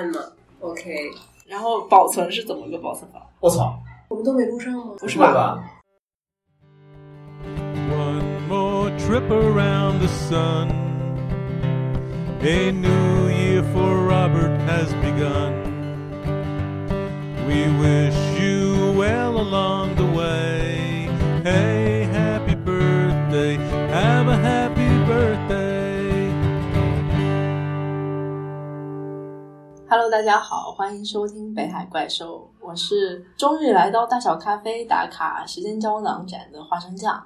按嘛，OK。然后保存是怎么个保存法？我操，我们都没录上吗？不是会吧？ One more trip around the sun. A new year for Robert has begun. We wish you well along the way. Hey, happy birthday. Have a happy birthday. Hello，大家好，欢迎收听北海怪兽，我是终于来到大小咖啡打卡时间胶囊展的花生酱。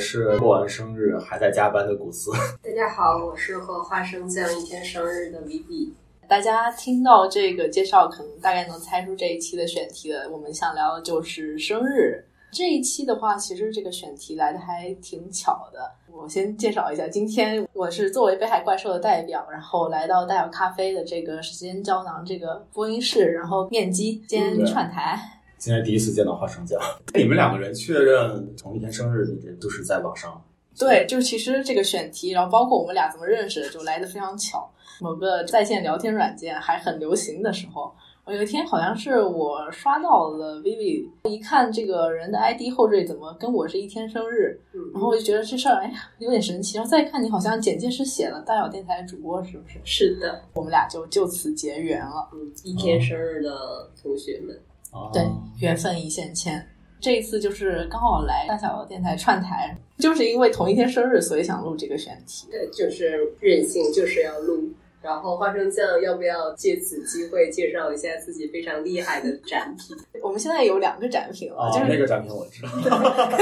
是过完生日还在加班的古斯。大家好，我是和花生酱一天生日的 Vivi。大家听到这个介绍，可能大概能猜出这一期的选题了。我们想聊的就是生日。这一期的话，其实这个选题来的还挺巧的。我先介绍一下，今天我是作为北海怪兽的代表，然后来到大小咖啡的这个时间胶囊这个播音室，然后面基兼串台。今天第一次见到花生酱，你们两个人确认同一天生日都是在网上。对，就是其实这个选题，然后包括我们俩怎么认识的，就来的非常巧。某个在线聊天软件还很流行的时候，我有一天好像是我刷到了 Vivi，一看这个人的 ID 后缀怎么跟我是一天生日，嗯，然后我就觉得这事儿哎呀有点神奇。然后再看你好像简介是写了大小电台主播，是不是？是的，我们俩就就此结缘了。嗯，一天生日的同学们，啊对，缘分一线牵。这一次就是刚好来大小电台串台，就是因为同一天生日，所以想录这个选题。对，就是任性，就是要录。然后花生酱要不要借此机会介绍一下自己非常厉害的展品？我们现在有两个展品了，啊，就是那个展品我知道。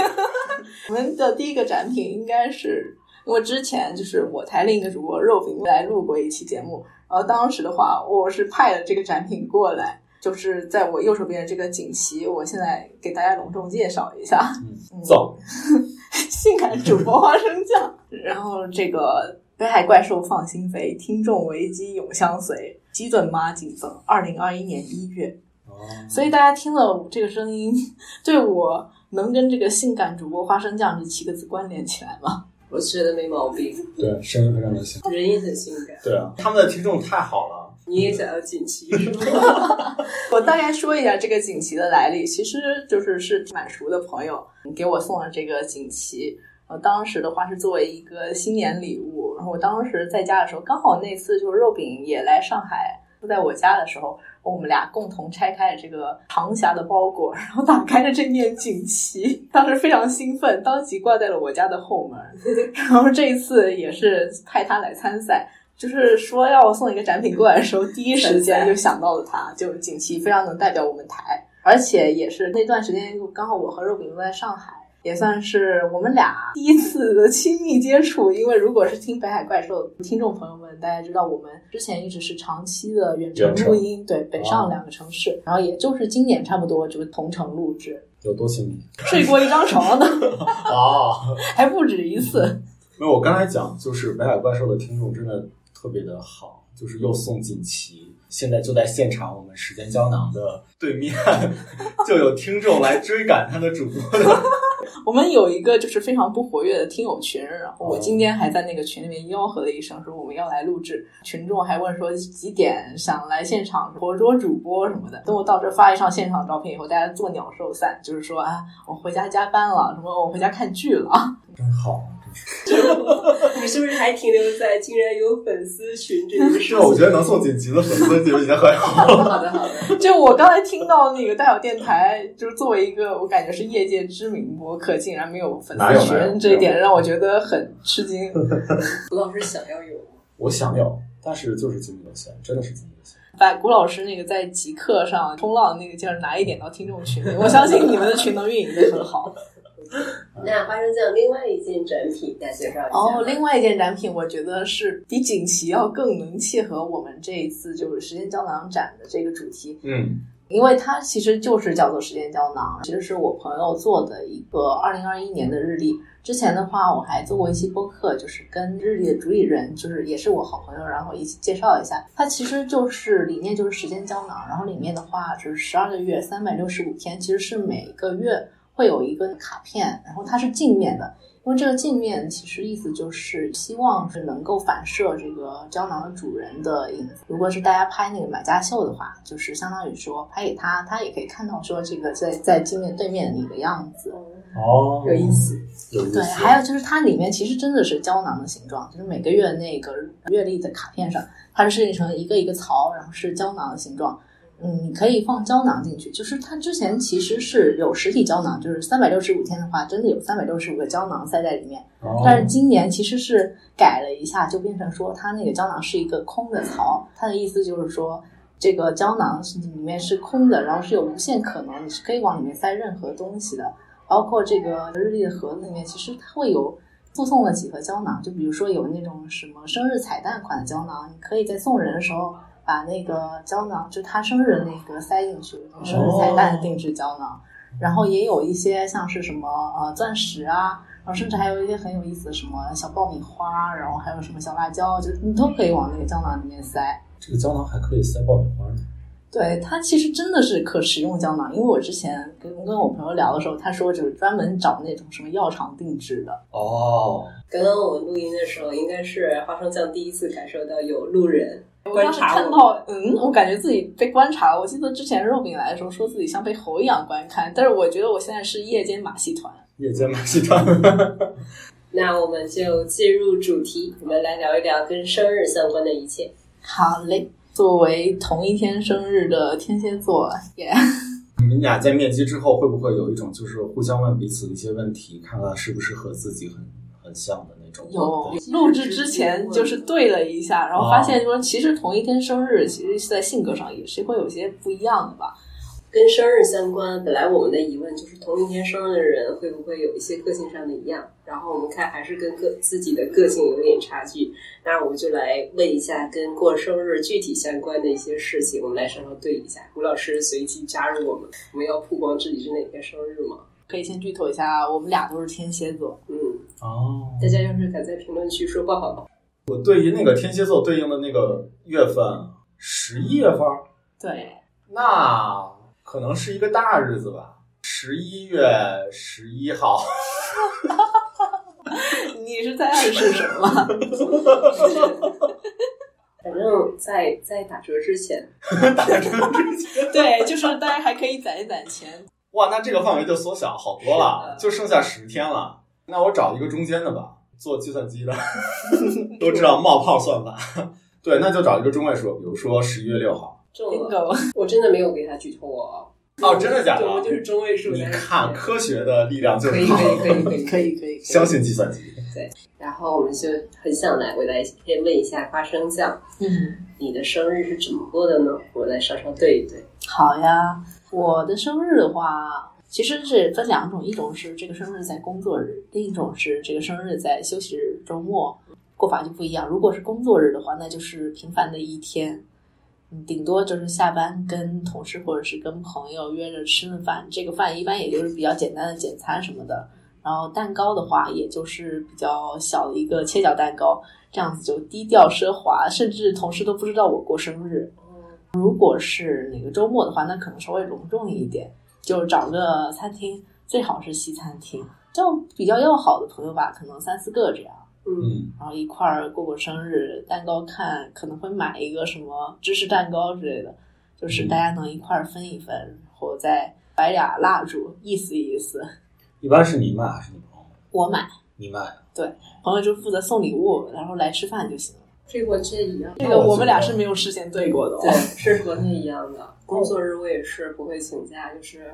我们的第一个展品应该是，因为之前就是我台另一个主播肉饼来录过一期节目，然后当时的话，我是派了这个展品过来，就是在我右手边的这个锦旗，我现在给大家隆重介绍一下，嗯，走，性感主播花生酱，然后这个北海怪兽放心飞，听众危机永相随，基顿妈锦增，二零二一年一月。哦，所以大家听了这个声音，对我能跟这个性感主播花生酱这七个字关联起来吗？我觉得没毛病，对，声音非常的性。人也很性感。对啊，他们的听众太好了。你也想要锦旗是吗？我大概说一下这个锦旗的来历，其实就是是蛮熟的朋友给我送了这个锦旗。呃，当时的话是作为一个新年礼物，然我当时在家的时候，刚好那次就是肉饼也来上海，住在我家的时候，我们俩共同拆开了这个长匣的包裹，然后打开了这面锦旗，当时非常兴奋，当即挂在了我家的后门。然后这一次也是派他来参赛，就是说要送一个展品过来的时候，第一时间就想到了他，就锦旗非常能代表我们台，而且也是那段时间刚好我和肉饼都在上海。也算是我们俩第一次的亲密接触，因为如果是听北海怪兽听众朋友们，大家知道我们之前一直是长期的远程录音，对北上两个城市，然后也就是今年差不多就是同城录制，有多亲密？睡过一张床呢，哦，还不止一次。没有，我刚才讲就是北海怪兽的听众真的特别的好，就是又送锦旗，现在就在现场，我们时间胶囊的对面就有听众来追赶他的主播的。我们有一个就是非常不活跃的听友群，然后我今天还在那个群里面吆喝了一声，说我们要来录制。群众还问说几点想来现场活捉主播什么的。等我到这发一张现场照片以后，大家做鸟兽散，就是说啊，我回家加班了，什么我回家看剧了。真好，你是不是还停留在竟然有粉丝群这件 事我觉得能送锦旗的粉丝就已经很好了。好的，好的。就我刚才听到那个大小电台，就是作为一个我感觉是业界知名播客，竟然没有粉丝群，这一点让我觉得很吃惊。古老师想要有吗？我想要，但是就是精力有限，真的是精力有限。把古老师那个在极客上冲浪那个劲儿拿一点到听众群里，我相信你们的群能运营的很好。那花生酱另外一件展品再介绍一下。哦，另外一件展品，我觉得是比锦旗要更能契合我们这一次就是时间胶囊展的这个主题，嗯，因为它其实就是叫做时间胶囊，其实是我朋友做的一个二零二一年的日历。之前的话，我还做过一期播客，就是跟日历的主理人，就是也是我好朋友，然后一起介绍一下。它其实就是理念就是时间胶囊，然后里面的话就是十二个月，三百六十五天，其实是每个月会有一个卡片，然后它是镜面的。因为这个镜面其实意思就是希望是能够反射这个胶囊的主人的影子。如果是大家拍那个买家秀的话，就是相当于说拍给他，他也可以看到说这个在在镜面对面你的样子，哦，有意思。有意思。对，还有就是它里面其实真的是胶囊的形状，就是每个月那个月历的卡片上，它是设计成一个一个槽，然后是胶囊的形状。嗯，你可以放胶囊进去，就是它之前其实是有实体胶囊，就是三百六十五天的话，真的有三百六十五个胶囊塞在里面。哦但是今年其实是改了一下，就变成说它那个胶囊是一个空的槽，它的意思就是说这个胶囊是里面是空的，然后是有无限可能，你是可以往里面塞任何东西的，包括这个日历的盒子里面，其实它会有附送了几盒胶囊，就比如说有那种什么生日彩蛋款的胶囊，你可以在送人的时候。把那个胶囊，就他生日的那个塞进去，生日彩蛋定制胶囊。然后也有一些像是什么呃钻石啊，然后甚至还有一些很有意思的什么小爆米花，然后还有什么小辣椒，就你都可以往那个胶囊里面塞。这个胶囊还可以塞爆米花呢。对，它其实真的是可食用胶囊，因为我之前跟跟我朋友聊的时候，他说就是专门找那种什么药厂定制的。哦，刚刚我们录音的时候，应该是花生酱第一次感受到有路人我当时看。到，嗯，我感觉自己被观察了。我记得之前肉饼来的时候，说自己像被猴一样观看，但是我觉得我现在是夜间马戏团。夜间马戏团。那我们就进入主题，我们来聊一聊跟生日相关的一切。好嘞，作为同一天生日的天蝎座，耶、你们俩在面基之后，会不会有一种就是互相问彼此的一些问题，看看是不是和自己很很像的那种？有录制之前就是对了一下，然后发现说其实同一天生日，其实是在性格上也是会有些不一样的吧。跟生日相关，本来我们的疑问就是同一天生日的人会不会有一些个性上的一样？然后我们看还是跟个自己的个性有点差距。那我们就来问一下跟过生日具体相关的一些事情，我们来稍稍对一下。吴老师随机加入我们，我们要曝光自己是哪天生日吗？可以先剧透一下，我们俩都是天蝎座。嗯，哦，大家要是敢在评论区说不好，我对于那个天蝎座对应的那个月份，十一月份，对，那可能是一个大日子吧，十一月十一号。你是在暗示什么？反正在在打折之前，打折之前，对，就是大家还可以攒一攒钱。哇，那这个范围就缩小好多了，就剩下十天了。那我找一个中间的吧，做计算机的 都知道冒泡算法。对，那就找一个中位数，比如说十一月六号。中了。我真的没有给他剧透哦。哦，真的假的就是中位数。你看，科学的力量就是可以可以可以可以可以，可以相信计算机。对然后我们就很想来，我来先问一下花生酱，嗯，你的生日是怎么过的呢？我来稍稍对一对。好呀。我的生日的话，其实是分两种，一种是这个生日在工作日，另一种是这个生日在休息日、周末，过法就不一样。如果是工作日的话，那就是平凡的一天，嗯，顶多就是下班跟同事或者是跟朋友约着吃顿饭，这个饭一般也就是比较简单的简餐什么的。然后蛋糕的话，也就是比较小的一个切角蛋糕，这样子就低调奢华，甚至同事都不知道我过生日。如果是哪个周末的话，那可能稍微隆重一点，就找个餐厅，最好是西餐厅，就比较要好的朋友吧，可能三四个这样，嗯，嗯，然后一块儿过过生日，蛋糕看可能会买一个什么芝士蛋糕之类的，就是大家能一块儿分一分，然后再摆俩蜡烛，意思意思。一般是你买还是你朋友买？我买，你买。对朋友就负责送礼物，然后来吃饭就行了。这个我这一样。这个我们俩是没有事先对过的、对哦。，是和他一样的。工作日我也是不会请假，就是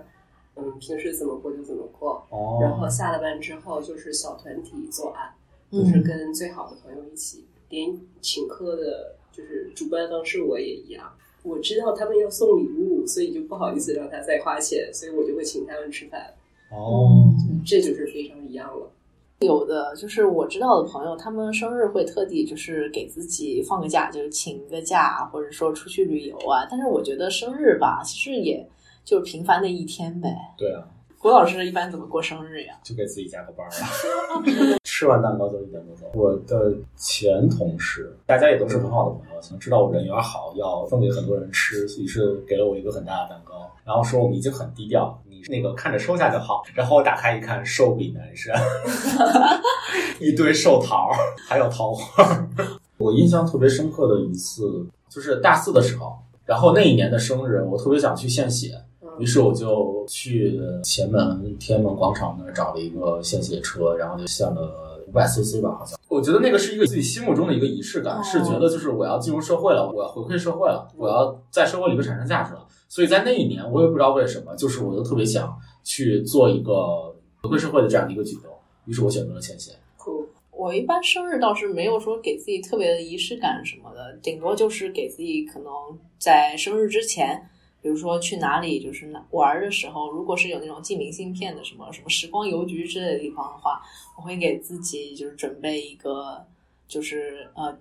嗯，平时怎么过就怎么过。哦，然后下了班之后就是小团体作案，就是嗯，跟最好的朋友一起，连请客的，就是主办方是我也一样。我知道他们要送礼物，所以就不好意思让他再花钱，所以我就会请他们吃饭，哦，这就是非常一样了。有的就是我知道的朋友，他们生日会特地就是给自己放个假，就是请一个假，或者说出去旅游啊。但是我觉得生日吧，其实也就是平凡的一天呗。对啊，胡老师一般怎么过生日呀？就给自己加个班儿啊。吃完蛋糕就一点多走。我的前同事，大家也都是很好的朋友，可能知道我人缘好，要分给很多人吃，于是给了我一个很大的蛋糕，然后说我们已经很低调，你那个看着收下就好。然后我打开一看，寿比南山，一堆寿桃，还有桃花。我印象特别深刻的一次，就是大四的时候，然后那一年的生日，我特别想去献血，于是我就去前门天安门广场那儿找了一个献血车，然后就献了五百 CC 吧，好像。我觉得那个是一个自己心目中的一个仪式感，哦是觉得就是我要进入社会了，我要回馈社会了，我要在社会里边产生价值了。所以在那一年，我也不知道为什么，就是我就特别想去做一个回馈社会的这样的一个举动，于是我选择了献血。酷，我一般生日倒是没有说给自己特别的仪式感什么的，顶多就是给自己可能在生日之前，比如说去哪里就是哪玩儿的时候，如果是有那种寄明信片的什么什么时光邮局之类的地方的话，我会给自己就是准备一个就是呃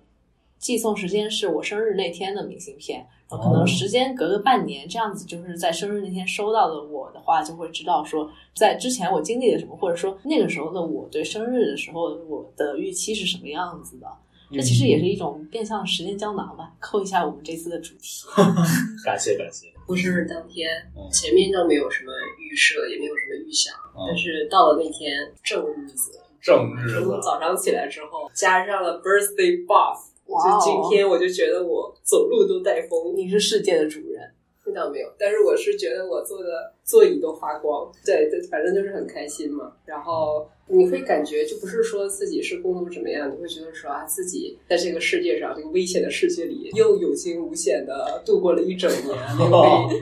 寄送时间是我生日那天的明信片，然后可能哦时间隔个半年，这样子就是在生日那天收到的我的话，就会知道说在之前我经历了什么，或者说那个时候的我对生日的时候我的预期是什么样子的。这其实也是一种变相时间胶囊吧，扣一下我们这次的主题。感谢感谢。过生日当天嗯，前面倒没有什么预设，也没有什么预想，嗯。但是到了那天正日子，正日从子，早上起来之后，加上了 birthday buff，就今天我就觉得我走路都带风。你是世界的主人，那倒没有，但是我是觉得我坐的座椅都发光，对对，反正就是很开心嘛。然后你会感觉，就不是说自己是工作怎么样，你会觉得说啊，自己在这个世界上，这个危险的世界里，又有惊无险的度过了一整年，没有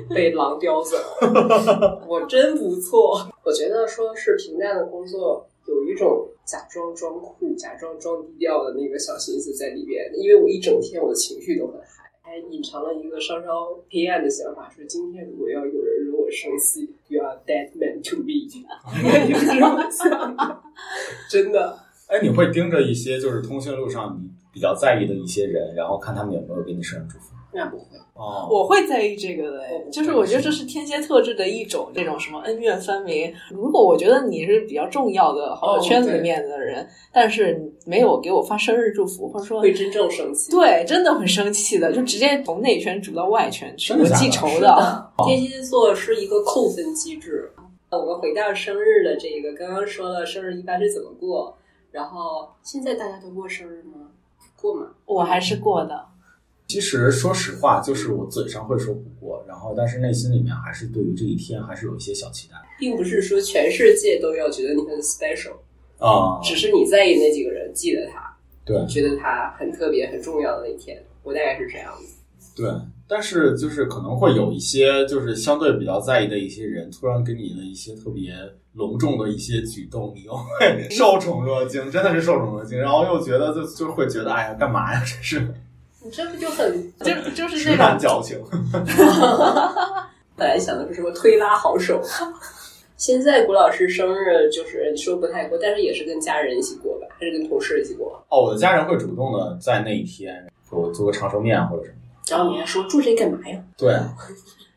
被 被狼叼走，我真不错。我觉得说是平淡的工作，有一种假装装酷、假装装低调的那个小心思在里边，因为我一整天我的情绪都很嗨。还隐藏了一个稍稍黑暗的想法，说今天如果要有人惹我生气，You are dead man to me，就是 这么想的，真的。哎，你会盯着一些就是通讯录上你比较在意的一些人，然后看他们有没有给你生日祝福。那不会，哦，我会在意这个的哦，就是我觉得这是天蝎特质的一种，这种什么恩怨分明。如果我觉得你是比较重要的好友圈子里面的人，但是你没有给我发生日祝福，或者说会真正生气。对，真的很生气的，就直接从内圈煮到外圈去，我记仇的，天蝎座是一个扣分机制。我们回到生日的这个，刚刚说了生日一般是怎么过，然后现在大家都过生日吗？过吗？我还是过的，其实说实话，就是我嘴上会说不过，然后但是内心里面还是对于这一天还是有一些小期待并不是说全世界都要觉得你很 special，啊。只是你在意那几个人记得他，对觉得他很特别、很重要的那一天。我大概是这样子。对，但是就是可能会有一些就是相对比较在意的一些人，突然给你的一些特别隆重的一些举动，你又会受宠若惊，真的是受宠若惊，然后又觉得就就会觉得哎呀，干嘛呀？这是 你这不就很 就就是直那种男矫情。本来想的是什么推拉好手，现在谷老师生日就是说不太过，但是也是跟家人一起过吧，还是跟同事一起过？哦，我的家人会主动的在那一天给我做个长寿面或者什么。然后你还说住这干嘛呀？对，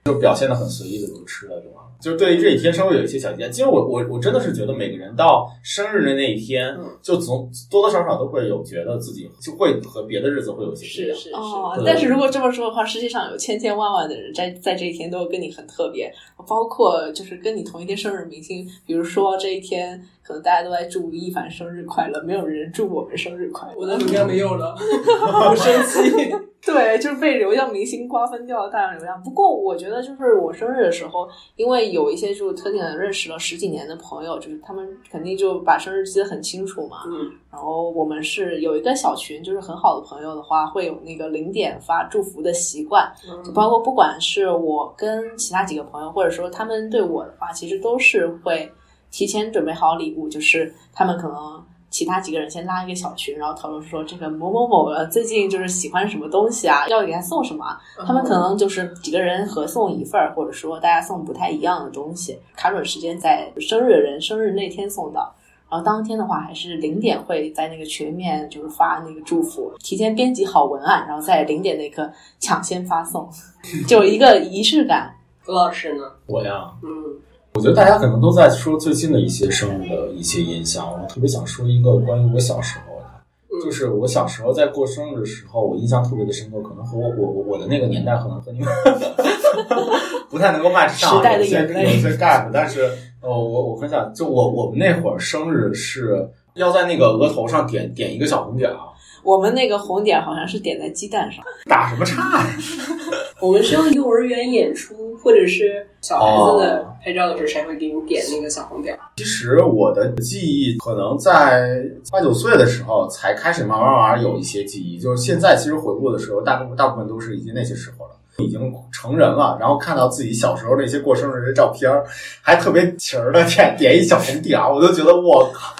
就表现的很随意的就吃了就完了。就对于这一天稍微有一些小期待。其实我我我真的是觉得每个人到生日的那一天，嗯就总多多少少都会有觉得自己就会和别的日子会有一些不一样。是是哦，但是如果这么说的话，世界上有千千万万的人在在这一天都跟你很特别，包括就是跟你同一天生日明星，比如说这一天可能大家都在祝一凡生日快乐，没有人祝我们生日快乐。我的流量没有了，好生气。对，就是被流量明星瓜分掉了大量流量。不过我觉得，就是我生日的时候，因为有一些就是特定的认识了十几年的朋友，就是他们肯定就把生日记得很清楚嘛。嗯，然后我们是有一个小群，就是很好的朋友的话，会有那个零点发祝福的习惯。就包括不管是我跟其他几个朋友，或者说他们对我的话，其实都是会提前准备好礼物，就是他们可能其他几个人先拉一个小群，然后讨论说这个某某某呃最近就是喜欢什么东西啊，要给他送什么啊，他们可能就是几个人合送一份儿，或者说大家送不太一样的东西，卡准时间在生日的人生日那天送到。然后当天的话，还是零点会在那个群里面就是发那个祝福，提前编辑好文案，然后在零点那刻抢先发送，就有一个仪式感。谷老师呢？我呀，嗯，我觉得大家可能都在说最近的一些生日的一些印象，我特别想说一个关于我小时候的。就是我小时候在过生日的时候，我印象特别的深刻，可能和我我我我的那个年代可能和你们 不太能够 match 上，有些眼泪有些 gap，但是呃，我我分享，就我我们那会儿生日是要在那个额头上点点一个小红点啊，我们那个红点好像是点在鸡蛋上，打什么岔呀？我们是用幼儿园演出或者是小孩子的哦拍照的时候谁会给你点那个小红点儿。其实我的记忆可能在八九岁的时候才开始慢慢慢慢有一些记忆，就是现在其实回顾的时候，大部分大部分都是已经那些时候了。已经成人了，然后看到自己小时候那些过生日的照片儿，还特别情儿的点点一小红点儿，我都觉得我靠，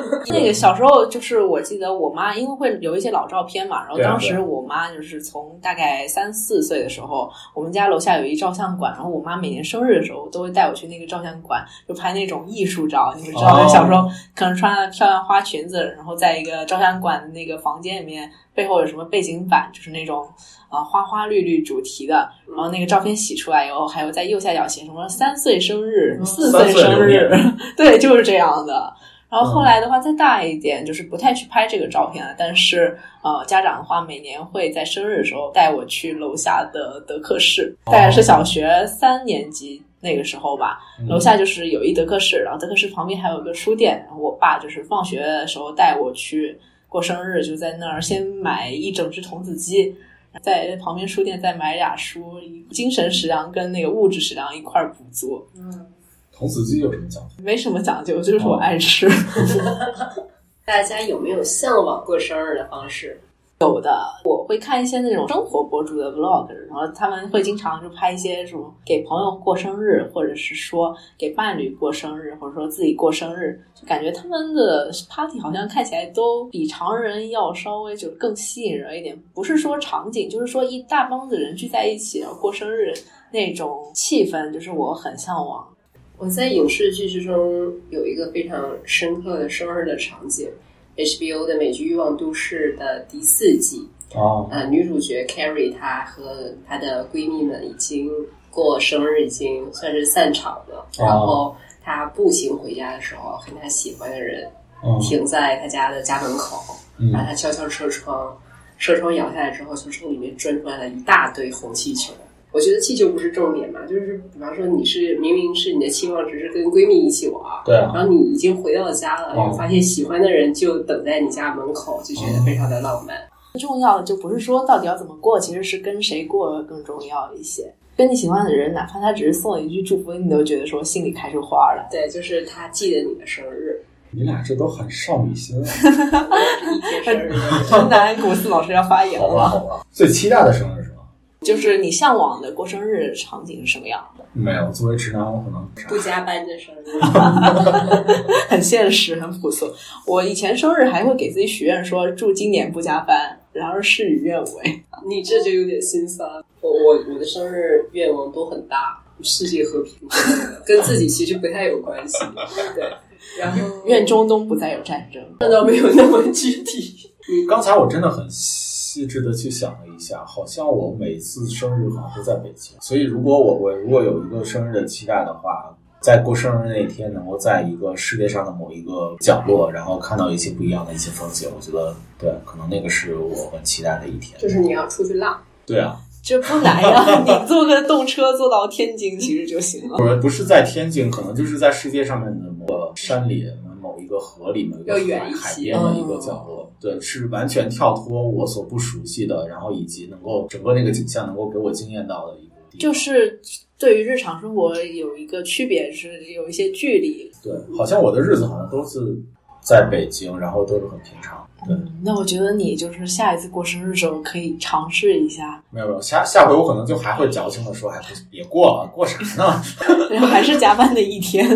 那个小时候就是我记得我妈，因为会留一些老照片嘛，然后当时我妈就是从大概三四岁的时候，我们家楼下有一照相馆，然后我妈每年生日的时候都会带我去那个照相馆，就拍那种艺术照。你们知道，哦小时候可能穿了漂亮花裙子，然后在一个照相馆的那个房间里面，背后有什么背景板，就是那种啊、呃花花绿绿主题的，然后那个照片洗出来以后，还有在右下角写什么三岁生日、四岁生日，对，就是这样的。然后后来的话，再大一点，就是不太去拍这个照片了。但是，呃，家长的话，每年会在生日的时候带我去楼下的德克士，大概是小学三年级那个时候吧。楼下就是有一德克士，然后德克士旁边还有一个书店。然后我爸就是放学的时候带我去过生日，就在那儿先买一整只童子鸡。在旁边书店再买俩书，精神食粮跟那个物质食粮一块儿补足，嗯，童子鸡有什么讲究？没什么讲究，就是我爱吃。大家有没有向往过生日的方式？有的，我会看一些那种生活博主的 vlog，然后他们会经常就拍一些什么给朋友过生日，或者是说给伴侣过生日，或者说自己过生日，就感觉他们的 party 好像看起来都比常人要稍微就更吸引人一点。不是说场景，就是说一大帮子人聚在一起然后过生日那种气氛，就是我很向往。我在影视剧之中有一个非常深刻的生日的场景，HBO 的美剧《欲望都市》的第四季，哦，呃，女主角 Carrie 她和她的闺蜜们已经过生日，已经算是散场了。然后她步行回家的时候，和她喜欢的人嗯停在她家的家门口，嗯然后她敲敲车窗，车窗摇下来之后，从车里面钻出来了一大堆红气球。我觉得气球不是重点嘛，就是比方说你是明明是你的期望值是跟闺蜜一起玩，对啊然后你已经回到家了，哦然后发现喜欢的人就等在你家门口，就觉得非常的浪漫。重要的就不是说到底要怎么过，其实是跟谁过更重要一些。跟你喜欢的人，哪怕他只是送你一句祝福，你都觉得说心里开出花了。对，就是他记得你的生日，你俩这都很少女心啊！是一天生日。直男古斯老师要发言好吧，了，好吧。最期待的生日？就是你向往的过生日场景是什么样的？没有，作为直男，我可能不加班的生日，很现实，很朴素。我以前生日还会给自己许愿说，祝今年不加班，然而事与愿违。你这就有点心酸。我我我的生日愿望都很大，世界和平，跟自己其实不太有关系。对，然后愿中东不再有战争。那倒没有那么具体。刚才我真的很细致的去想了一下，好像我每次生日好像都在北京，所以如果我我如果有一个生日的期待的话，在过生日那一天，能够在一个世界上的某一个角落，然后看到一些不一样的一些风景，我觉得对，可能那个是我很期待的一天。就是你要出去浪，对啊，这不难呀，你坐个动车坐到天津其实就行了。不是不是在天津，可能就是在世界上面的某个山里、某一个河里、某一个要远一些海海边的一个角落。对，是完全跳脱我所不熟悉的，然后以及能够整个那个景象能够给我惊艳到的一个地方。就是对于日常生活有一个区别，是有一些距离。对，好像我的日子好像都是在北京，然后都是很平常。对，嗯，那我觉得你就是下一次过生日的时候可以尝试一下，没有没有，下下回我可能就还会矫情的说，哎，不别过了，过啥呢？然后还是加班的一天。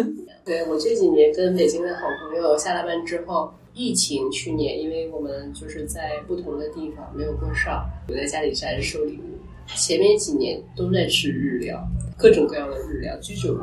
对我这几年跟北京的好朋友下了班之后，疫情去年，因为我们就是在不同的地方没有过上，我在家里宅着收礼物。前面几年都在吃日料，各种各样的日料，居酒屋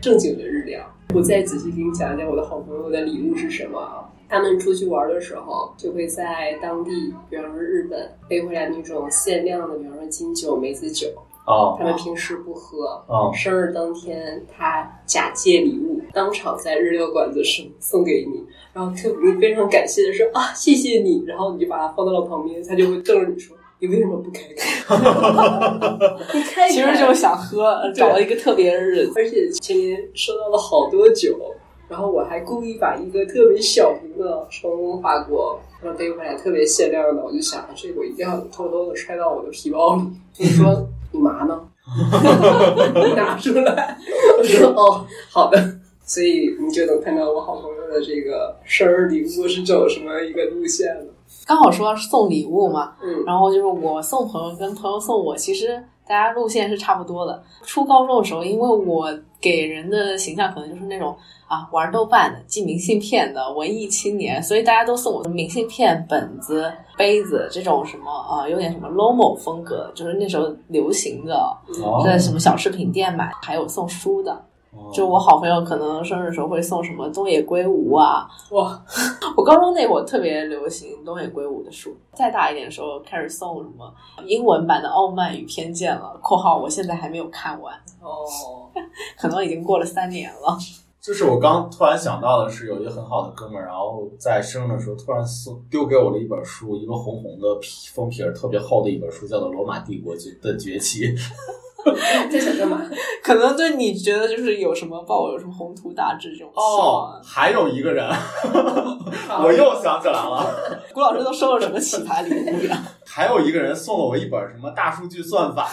正经的日料。我再仔细给你讲讲我的好朋友的礼物是什么啊？他们出去玩的时候，就会在当地，比方说日本，背回来那种限量的，比方说金酒、梅子酒，哦他们平时不喝。哦生日当天，他假借礼物，当场在日料馆子送送给你，然后特别非常感谢的说啊，谢谢你，然后你就把它放到了旁边，他就会瞪着你说，你为什么不开开？你开开，其实就是想喝，找了一个特别的日子。而且前年收到了好多酒，然后我还故意把一个特别小瓶的从法国然后背回来特别限量的，我就想这个我一定要偷偷的揣到我的皮包里。你说你嘛呢？拿出来，我说哦，好的。所以你就能看到我好朋友的这个生日礼物是走什么一个路线呢。刚好说到送礼物嘛，嗯，然后就是我送朋友跟朋友送我，其实大家路线是差不多的。初高中的时候，因为我给人的形象可能就是那种啊玩豆瓣的、寄明信片的文艺青年，所以大家都送我的明信片、本子、杯子这种什么啊，有点什么 Lomo 风格，就是那时候流行的，哦在什么小饰品店买，还有送书的。就我好朋友可能生日时候会送什么东野圭吾啊，哇，我高中那会儿特别流行东野圭吾的书，再大一点的时候开始送什么英文版的《傲慢与偏见》了（括号我现在还没有看完，哦，可能已经过了三年了。就是我刚突然想到的是，有一个很好的哥们儿，然后在生日的时候突然送丢给我了一本书，一个红红的皮封皮儿特别厚的一本书，叫做《罗马帝国的崛起》。在想干嘛？可能对你觉得就是有什么抱有什么宏图大志这种期哦，，还有一个人，我又想起来了，谷老师都收了什么奇葩礼物呀？还有一个人送了我一本什么大数据算法，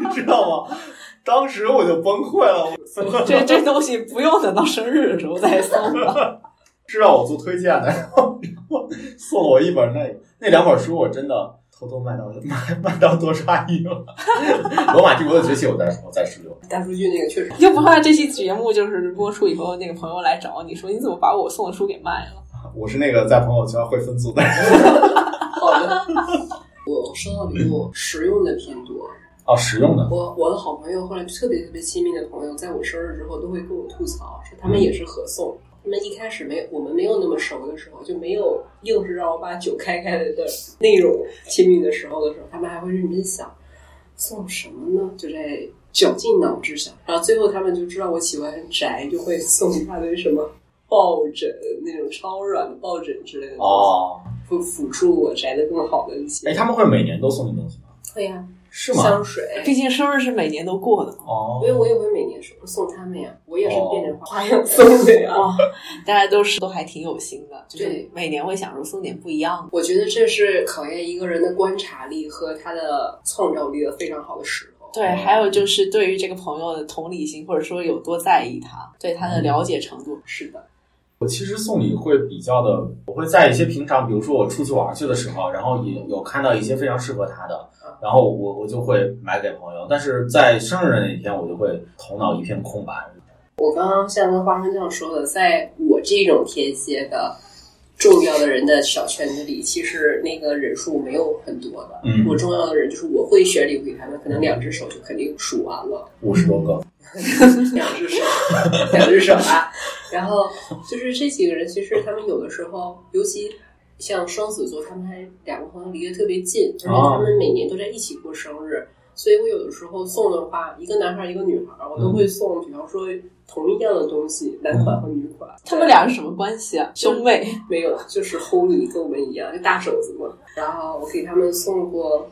你知道吗？当时我就崩溃了，我这这东西不用等到生日的时候再送了。是让我做推荐的，然后然后送了我一本那个那两本书，我真的偷偷卖到 卖卖到多刷一了。罗马帝国的崛起，我再我再十六。大数据那个确实又不怕这期节目就是播出以后，那个朋友来找你说你怎么把我送的书给卖了？我是那个在朋友圈会分组的人。好的。我收到礼物实用的偏多。哦，实用的。我我的好朋友，后来特别特别亲密的朋友，在我生日之后都会跟我吐槽，说他们也是合送。他们一开始没我们没有那么熟的时候，就没有硬是让我把酒开开的那种亲密的时候的时候，他们还会认真想送什么呢？就在绞尽脑汁想，然后最后他们就知道我喜欢宅，就会送一大堆什么抱枕那种超软的抱枕之类的东西，哦，会辅助我宅的更好的一些。哎，他们会每年都送你东西吗？会呀、是吗？香水，毕竟生日是每年都过的嘛。哦因为我也会每年送送他们呀，我也是变着花样送的呀。哇，大家都是都还挺有心的，就是对每年会想着送点不一样的。我觉得这是考验一个人的观察力和他的创造力的非常好的时候。对，还有就是对于这个朋友的同理心，或者说有多在意他，对他的了解程度。是的，我其实送礼会比较的，我会在一些平常，比如说我出去玩去的时候，然后也有看到一些非常适合他的，然后我我就会买给朋友。但是在生日的那一天，我就会头脑一片空白。我刚刚像跟花生酱说的，在我这种天蝎的重要的人的小圈子里，其实那个人数没有很多的。嗯我重要的人就是我会选礼物给他们，可能两只手就肯定数完了。五十多个，两只手，两只手啊。然后就是这几个人，其实他们有的时候，尤其像双子座，他们还两个朋友离得特别近，而且他们每年都在一起过生日。所以我有的时候送的话，一个男孩一个女孩，我都会送，比方说同一样的东西，男款和女款。他们俩是什么关系啊？兄妹？没有，就是 homie 跟我们一样，就大手子嘛。然后我给他们送过，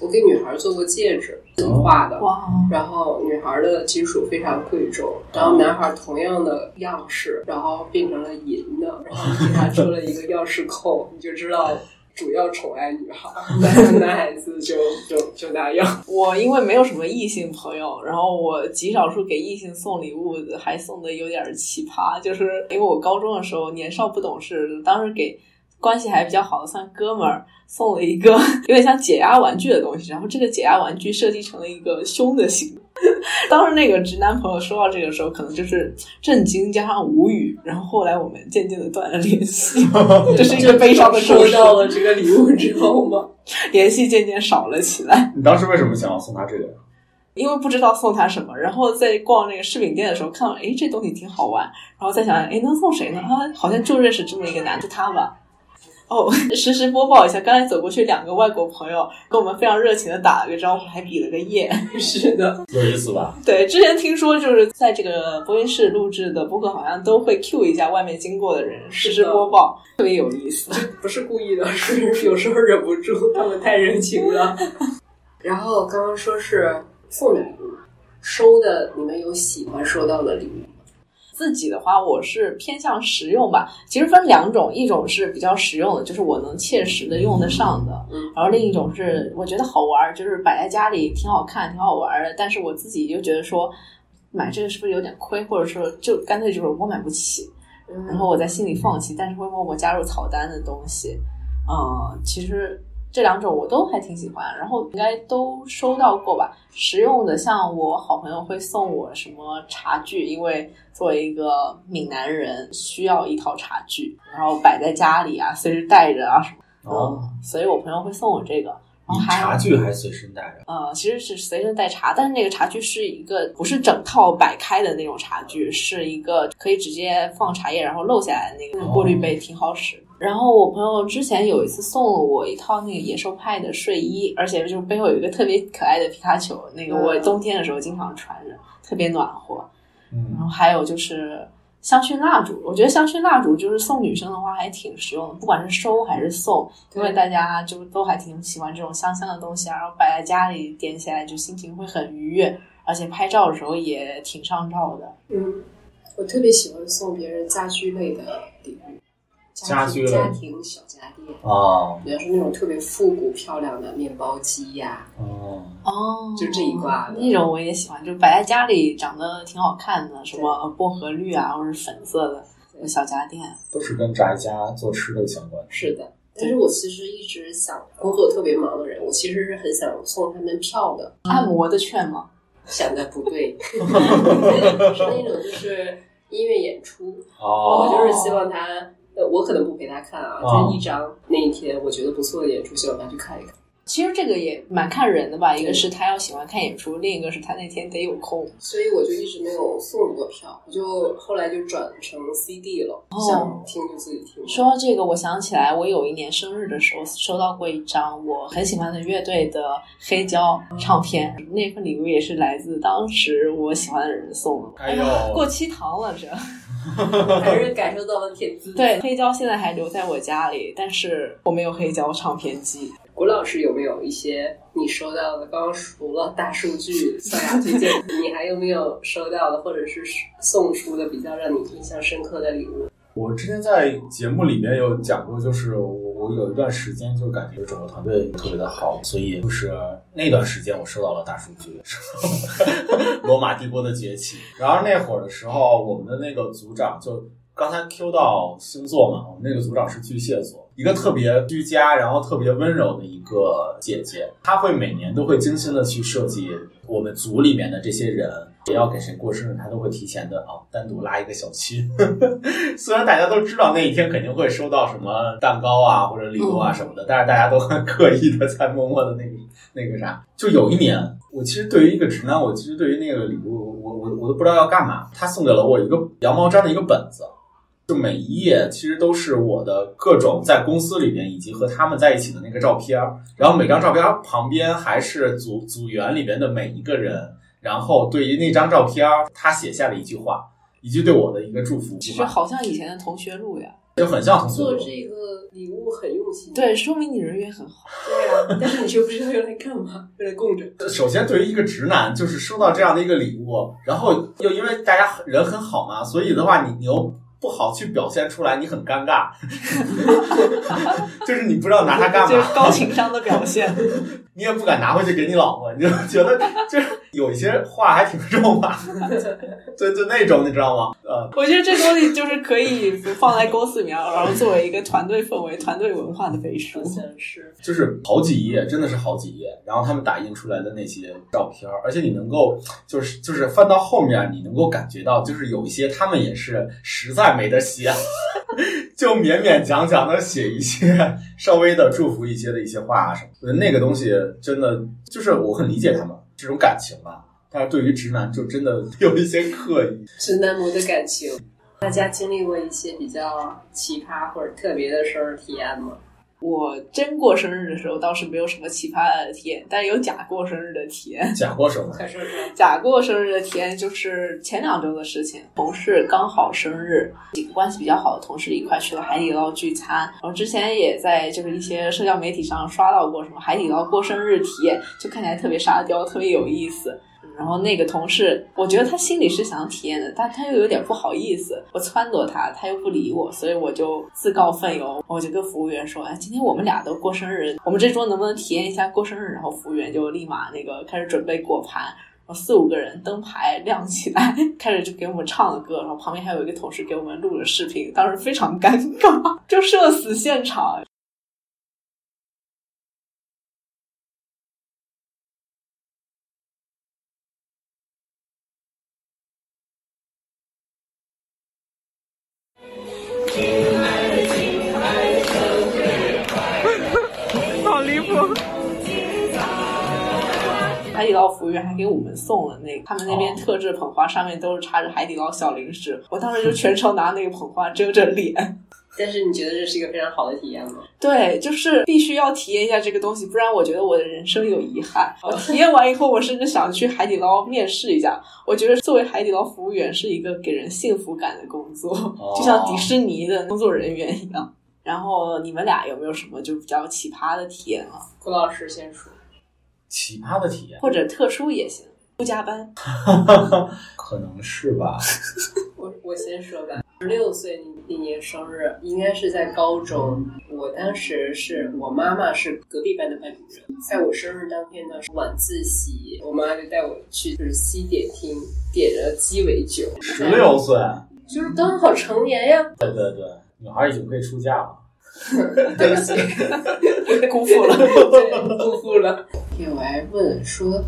我给女孩做过戒指，自己画的。哇，然后女孩的金属非常贵重，然后男孩同样的样式，然后变成了银的，然后给他做了一个钥匙扣，你就知道主要宠爱女孩，男男孩子就就就那样。我因为没有什么异性朋友，然后我极少数给异性送礼物的，还送的有点奇葩，就是因为我高中的时候年少不懂事，当时给关系还比较好的算哥们儿送了一个 有点像解压玩具的东西，然后这个解压玩具设计成了一个胸的形。当时那个直男朋友收到这个时候，可能就是震惊加上无语，然后后来我们渐渐的断了联系，这是一个悲伤的。收到了这个礼物之后吗？联系渐渐少了起来。你当时为什么想要送他这个？因为不知道送他什么，然后在逛那个饰品店的时候看到，哎，这东西挺好玩，然后再想想，哎，能送谁呢？啊，好像就认识这么一个男的，他吧。哦，实时播报一下，刚才走过去两个外国朋友跟我们非常热情的打了个招呼，还比了个耶。是的，有意思吧？对，之前听说就是在这个播音室录制的播客，好像都会 Q 一下外面经过的人，实时播报，特别有意思。不是故意的，是有时候忍不住，他们太热情了。然后刚刚说是送礼物，收的你们有喜欢收到的礼物吗？自己的话，我是偏向实用吧。其实分两种，一种是比较实用的，就是我能切实的用得上的；嗯然后另一种是我觉得好玩儿，就是摆在家里挺好看、挺好玩儿的。但是我自己就觉得说，买这个是不是有点亏，或者说就干脆就是我买不起，然后我在心里放弃，但是会默默加入草单的东西。嗯，其实这两种我都还挺喜欢，然后应该都收到过吧。实用的，像我好朋友会送我什么茶具，因为作为一个闽南人，需要一套茶具，然后摆在家里啊，随时带着啊什么。哦，所以我朋友会送我这个。然后你还茶具还随身带着，呃，其实是随身带茶，但是那个茶具是一个不是整套摆开的那种茶具，是一个可以直接放茶叶然后漏下来的那个过滤杯，挺好使。然后我朋友之前有一次送了我一套那个野兽派的睡衣，而且就背后有一个特别可爱的皮卡丘，那个我嗯冬天的时候经常穿着，特别暖和。然嗯，后还有就是香薰蜡烛，我觉得香薰蜡烛就是送女生的话还挺实用的，不管是收还是送，因为大家就都还挺喜欢这种香香的东西啊，然后摆在家里点起来就心情会很愉悦，而且拍照的时候也挺上照的。嗯，我特别喜欢送别人家居类的礼物，家居家庭小家电，哦。比方说那种特别复古漂亮的面包机呀、哦，哦。就这一挂的。那种我也喜欢，就摆在家里长得挺好看的，什么呃薄荷绿啊，或者是粉色的小家电。都是跟宅家做吃的相关。是的，但是我其实一直想，工作特别忙的人，我其实是很想送他们票的。按摩的券吗？想的不对，是那种就是音乐演出，我哦，就是希望他，呃，我可能不陪他看啊，哦就一张那一天我觉得不错的演出，希望他去看一看。其实这个也蛮看人的吧，一个是他要喜欢看演出，另一个是他那天得有空。所以我就一直没有送过票，我就后来就转成 CD 了，哦想听就自己听。说到这个，我想起来，我有一年生日的时候收到过一张我很喜欢的乐队的黑胶唱片，那份礼物也是来自当时我喜欢的人送的。哎呦呀过期糖了这。还是感受到了铁子。对，黑胶现在还留在我家里，但是我没有黑胶唱片机。谷老师有没有一些你收到的？刚刚除了大数据、象牙推荐，你还有没有收到的，或者是送出的比较让你印象深刻的礼物？我之前在节目里面有讲过，就是我有一段时间就感觉整个团队特别的好，所以就是那段时间我收到了大数据，罗马帝国的崛起。然后那会儿的时候，我们的那个组长就刚才 Q 到星座嘛，我们那个组长是巨蟹座，一个特别居家，然后特别温柔的一个姐姐，她会每年都会精心的去设计我们组里面的这些人。谁要给谁过生日，他都会提前的啊，单独拉一个小区。虽然大家都知道那一天肯定会收到什么蛋糕啊或者礼物啊什么的，但是大家都很刻意的在默默的那个那个啥。就有一年，我其实对于一个直男，我其实对于那个礼物，我我我都不知道要干嘛。他送给了我一个羊毛毡的一个本子，就每一页其实都是我的各种在公司里面以及和他们在一起的那个照片儿，然后每张照片旁边还是组组员里边的每一个人。然后对于那张照片，他写下了一句话，一句对我的一个祝福，其实好像以前的同学录呀。就很像同学录做录。这个礼物很用心，对，说明你人缘很好。对啊，但是你却不知道用来干嘛，用来供着。首先，对于一个直男，就是收到这样的一个礼物，然后又因为大家人很好嘛，所以的话，你你又不好去表现出来，你很尴尬，就是你不知道拿它干嘛就是，高情商的表现。你也不敢拿回去给你老婆，你就觉得就是有一些话还挺肉麻，就就那种你知道吗？呃，我觉得这东西就是可以放在公司里面，然后作为一个团队氛围、团队文化的背书是，就是好几页，真的是好几页，然后他们打印出来的那些照片儿，而且你能够就是就是翻到后面，你能够感觉到，就是有一些他们也是实在没得写，就勉勉强强的写一些稍微的祝福一些的一些话啊什么的，那个东西真的就是我很理解他们这种感情吧，但是对于直男就真的 有一些刻意。直男模的感情。大家经历过一些比较奇葩或者特别的生日体验吗？我真过生日的时候倒是没有什么奇葩的体验，但是有假过生日的体验。假过生日。假过生日的体验就是前两周的事情，同事刚好生日，几个关系比较好的同事一块去了海底捞聚餐。然后之前也在就是一些社交媒体上刷到过什么海底捞过生日体验，就看起来特别沙雕，特别有意思。然后那个同事，我觉得他心里是想体验的，但他又有点不好意思。我撺掇他，他又不理我，所以我就自告奋勇，我就跟服务员说：“哎，今天我们俩都过生日，我们这桌能不能体验一下过生日？”然后服务员就立马那个开始准备果盘，然后四五个人灯牌亮起来，开始就给我们唱歌，然后旁边还有一个同事给我们录了视频，当时非常尴尬，就社死现场。还给我们送了那个他们那边特制捧花，上面都是插着海底捞小零食。我当时就全程拿那个捧花遮着脸。但是你觉得这是一个非常好的体验吗？对，就是必须要体验一下这个东西，不然我觉得我的人生有遗憾。我体验完以后，我甚至想去海底捞面试一下。我觉得作为海底捞服务员是一个给人幸福感的工作，就像迪士尼的工作人员一样。然后你们俩有没有什么就比较奇葩的体验啊？郭老师先说。奇葩的体验，或者特殊也行，不加班。可能是吧。我我先说吧，十六岁那年生日，应该是在高中。我当时是我妈妈是隔壁班的班主任，在我生日当天呢是晚自习，我妈就带我去就是西点厅点了鸡尾酒。十六岁，就是刚好成年呀。对对对，女孩已经可以出嫁了。对不起，辜负了，对，辜负了。天，我还问说，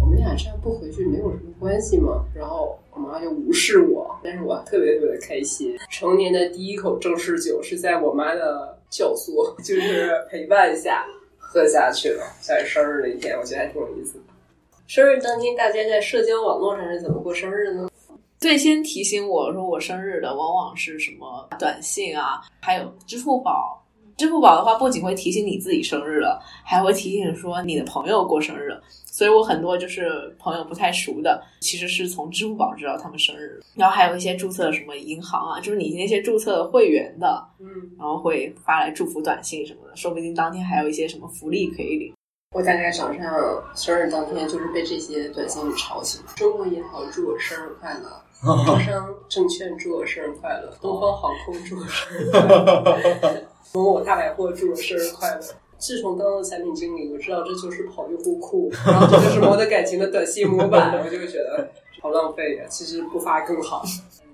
我们俩这样不回去没有什么关系吗？然后我妈就无视我，但是我特别特别的开心。成年的第一口正式酒是在我妈的教唆，就是陪伴下喝下去了。在生日那一天，我觉得还挺有意思的。生日当天，大家在社交网络上是怎么过生日的呢？最先提醒我说我生日的，往往是什么短信啊，还有支付宝。支付宝的话，不仅会提醒你自己生日了，还会提醒说你的朋友过生日。所以我很多就是朋友不太熟的，其实是从支付宝知道他们生日。然后还有一些注册什么银行啊，就是你那些注册会员的，嗯，然后会发来祝福短信什么的，说不定当天还有一些什么福利可以领。我大概早上生日当天就是被这些短信吵醒。中国银行祝我生日快乐。招商证券祝我生日快乐，东方航空祝我生日快乐，某某大百货祝我生日快乐。自从当了产品经理，我知道这就是跑用户库，然后这就是我的感情的短信模板，我就会觉得好浪费呀。其实不发更好。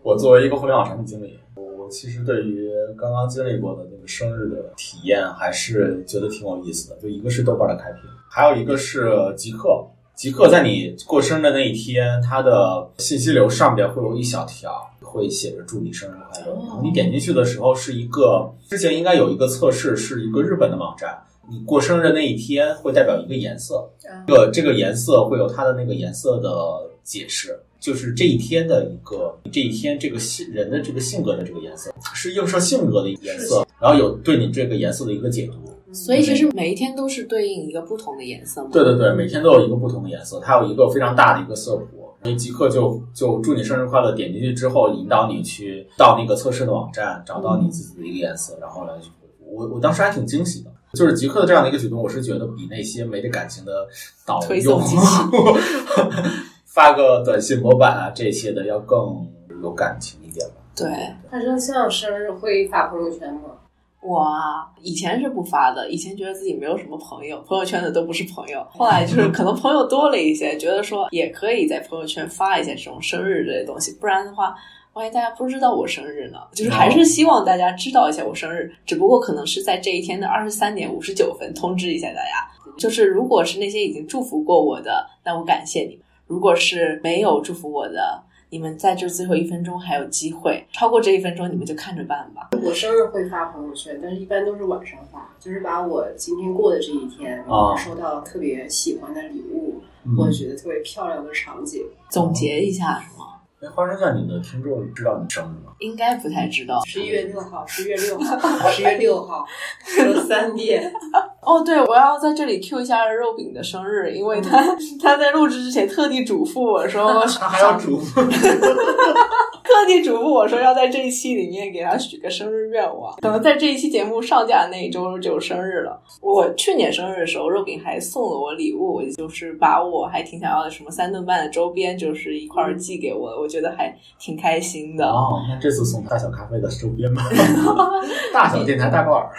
我作为一个互联网产品经理，我其实对于刚刚经历过的那个生日的体验，还是觉得挺有意思的。就一个是豆瓣的开屏，还有一个是极客。极客在你过生日的那一天，它的信息流上边会有一小条，会写着“祝你生日快乐”。然后你点进去的时候，是一个之前应该有一个测试，是一个日本的网站。你过生日的那一天会代表一个颜色，这个这个颜色会有它的那个颜色的解释，就是这一天的一个这一天这个性人的这个性格的这个颜色，是映射性格的颜色，然后有对你这个颜色的一个解读。所以其实每一天都是对应一个不同的颜色吗？对对对，每天都有一个不同的颜色，它有一个非常大的一个色谱。所以即刻就就祝你生日快乐，点进去之后引导你去到那个测试的网站，找到你自己的一个颜色，然后来去。我我当时还挺惊喜的，就是极客的这样的一个举动，我是觉得比那些没这感情的导游 发个短信模板啊这些的要更有感情一点吧。对，他说像生日会发朋友圈吗？我啊，以前是不发的，以前觉得自己没有什么朋友，朋友圈的都不是朋友。后来就是可能朋友多了一些，觉得说也可以在朋友圈发一些这种生日这些东西，不然的话，万一大家不知道我生日呢？就是还是希望大家知道一下我生日，只不过可能是在这一天的二十三点五十九分通知一下大家。就是如果是那些已经祝福过我的，那我感谢你；如果是没有祝福我的，你们在这最后一分钟还有机会，超过这一分钟你们就看着办吧。我生日会发朋友圈，但是一般都是晚上发，就是把我今天过的这一天，然后收到特别喜欢的礼物，或者觉得特别漂亮的场景，总结一下是吗？哎，花生酱，你的听众知道你生日吗？应该不太知道。十一月六号，十一月六号，十月六号，说三遍。哦，对，我要在这里 Q 一下肉饼的生日，因为他、他在录制之前特地嘱咐我说，他还要嘱咐 特地嘱咐我说要在这一期里面给他许个生日愿望，可能在这一期节目上架的那一周就生日了。我去年生日的时候，肉饼还送了我礼物，就是把我还挺想要的什么三顿半的周边，就是一块儿寄给我，我觉得还挺开心的。哦，那这次送大小咖啡的周边吧，大小电台大挂耳，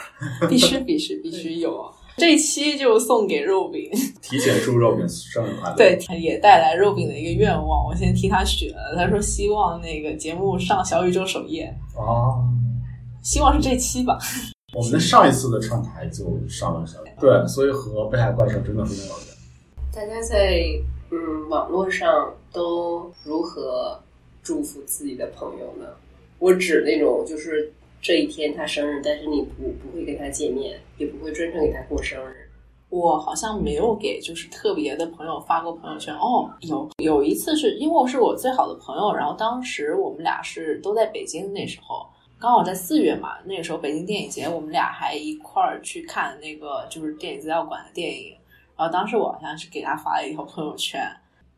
必须必须必须有。这一期就送给肉饼，提前祝肉饼生日快乐。对，也带来肉饼的一个愿望，我先替他许了。他说希望那个节目上小宇宙首页，哦，希望是这期吧。我们的上一次的串台就上了小宇宙，对，所以和北海怪兽真的非常有缘。大家在嗯网络上都如何祝福自己的朋友呢？我指那种就是这一天他生日，但是你不不会跟他见面，也不会专程给他过生日。我好像没有给就是特别的朋友发过朋友圈。哦，有有一次是因为我是我最好的朋友，然后当时我们俩是都在北京，那时候刚好在四月嘛，那个时候北京电影节，我们俩还一块儿去看那个就是电影资料馆的电影。然后当时我好像是给他发了一条朋友圈，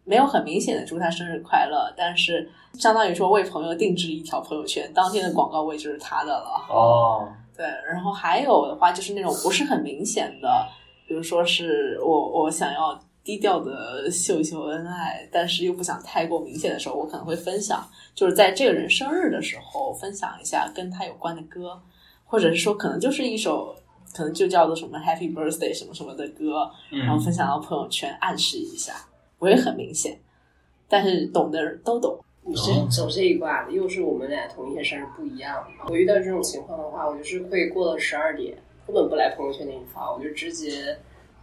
没有很明显的祝他生日快乐，但是相当于说为朋友定制一条朋友圈，当天的广告位就是他的了。哦，对，然后还有的话就是那种不是很明显的，比如说是我我想要低调的秀一秀恩爱，但是又不想太过明显的时候，我可能会分享，就是在这个人生日的时候分享一下跟他有关的歌，或者是说可能就是一首可能就叫做什么 Happy Birthday 什么什么的歌，然后分享到朋友圈暗示一下，不会很明显，但是懂的人都懂。你是走这一卦的，又是我们俩同一天生日不一样嘛。我遇到这种情况的话，我就是会过了十二点，根本不来朋友圈给你发，我就直接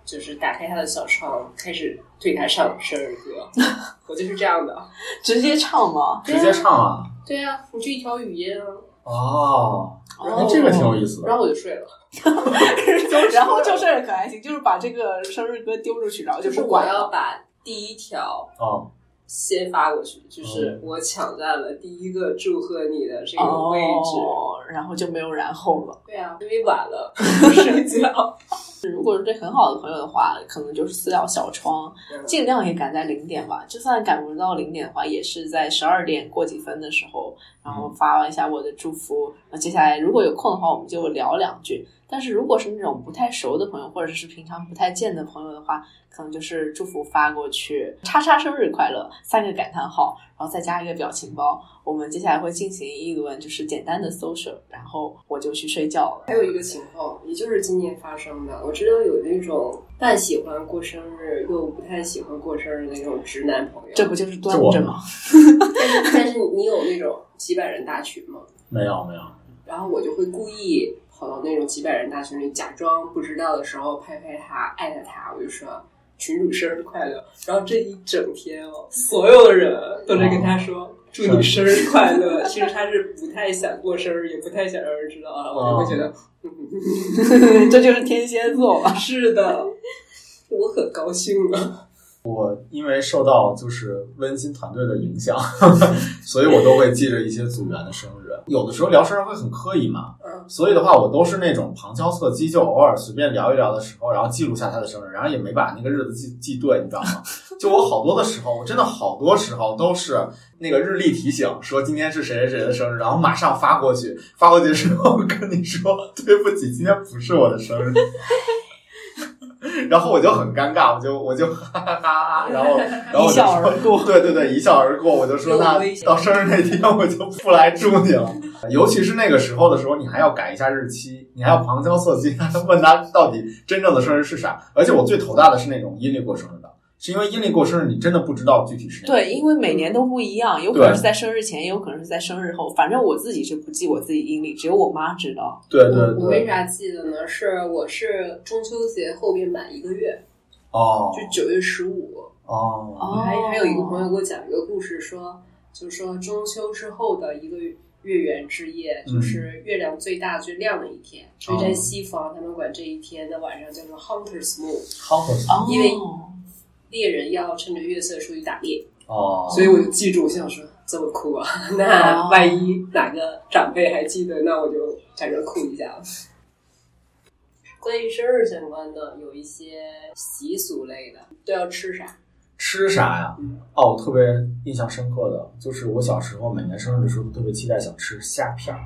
就是打开他的小窗，开始对他唱生日歌。我就是这样的。直接唱吗？直接唱啊！对啊，你就一条语音啊，哦，然后那这个挺有意思的。然后我就睡了。然后就睡得可开心，就是把这个生日歌丢出去，然后就就是我。要把第一条哦，先发过去，就是我抢占了第一个祝贺你的这个位置。哦，然后就没有然后了。对啊，因为晚了 睡觉。如果是对很好的朋友的话，可能就是私聊小窗，尽量也赶在零点吧。就算赶不到零点的话，也是在十二点过几分的时候，然后发一下我的祝福。那接下来如果有空的话，我们就聊两句。但是如果是那种不太熟的朋友，或者是平常不太见的朋友的话，可能就是祝福发过去，叉叉生日快乐三个感叹号，然后再加一个表情包。我们接下来会进行一轮就是简单的 social，然后我就去睡觉了。还有一个情况，也就是今年发生的，我知道有那种半喜欢过生日又不太喜欢过生日的那种直男朋友。这不就是端着吗？但是但是你有那种几百人大群吗？没有没有，然后我就会故意跑到那种几百人大群里，假装不知道的时候拍拍他，艾特他，我就说群主生日快乐。然后这一整天哦，所有的人都在跟他说。祝你生日快乐！其实他是不太想过生日，也不太想让人知道啊。我就会觉得，这就是天蝎座吧？是的，我很高兴啊。我因为受到就是温馨团队的影响，所以我都会记着一些组员的生日。有的时候聊生日会很刻意嘛，嗯所以的话，我都是那种旁敲侧击，就偶尔随便聊一聊的时候，然后记录下他的生日，然后也没把那个日子记记对，你知道吗？就我好多的时候，我真的好多时候都是那个日历提醒说今天是谁谁谁的生日，然后马上发过去，发过去之后跟你说 对不起，今天不是我的生日。然后我就很尴尬，我就我就哈哈哈哈，然后 然后我就说，过对对对，一笑而过。我就说，那到生日那天我就不来祝你了。尤其是那个时候的时候，你还要改一下日期，你还要旁敲侧击 问他到底真正的生日是啥。而且我最头大的是那种阴历过生日的，是因为阴历过生日你真的不知道具体是哪对，因为每年都不一样，有可能是在生日前，也有可能是在生日后。反正我自己是不记我自己阴历，只有我妈知道。对对对，我为啥记得呢？是我是中秋节后边满一个月，哦。就九月十五。哦。哦。还还有一个朋友给我讲一个故事说，就是说中秋之后的一个月圆之夜，嗯。就是月亮最大最亮的一天，所以在西方他们管这一天的晚上叫做 Hunter's Moon，好可因为猎人要趁着月色出去打猎，哦，所以我就记住，我想说这么酷啊！那哦万一哪个长辈还记得，那我就在这酷一下了。关于生日相关的，有一些习俗类的，都要吃啥？吃啥呀？哦，我特别印象深刻的就是我小时候每年生日的时候特别期待想吃虾片儿。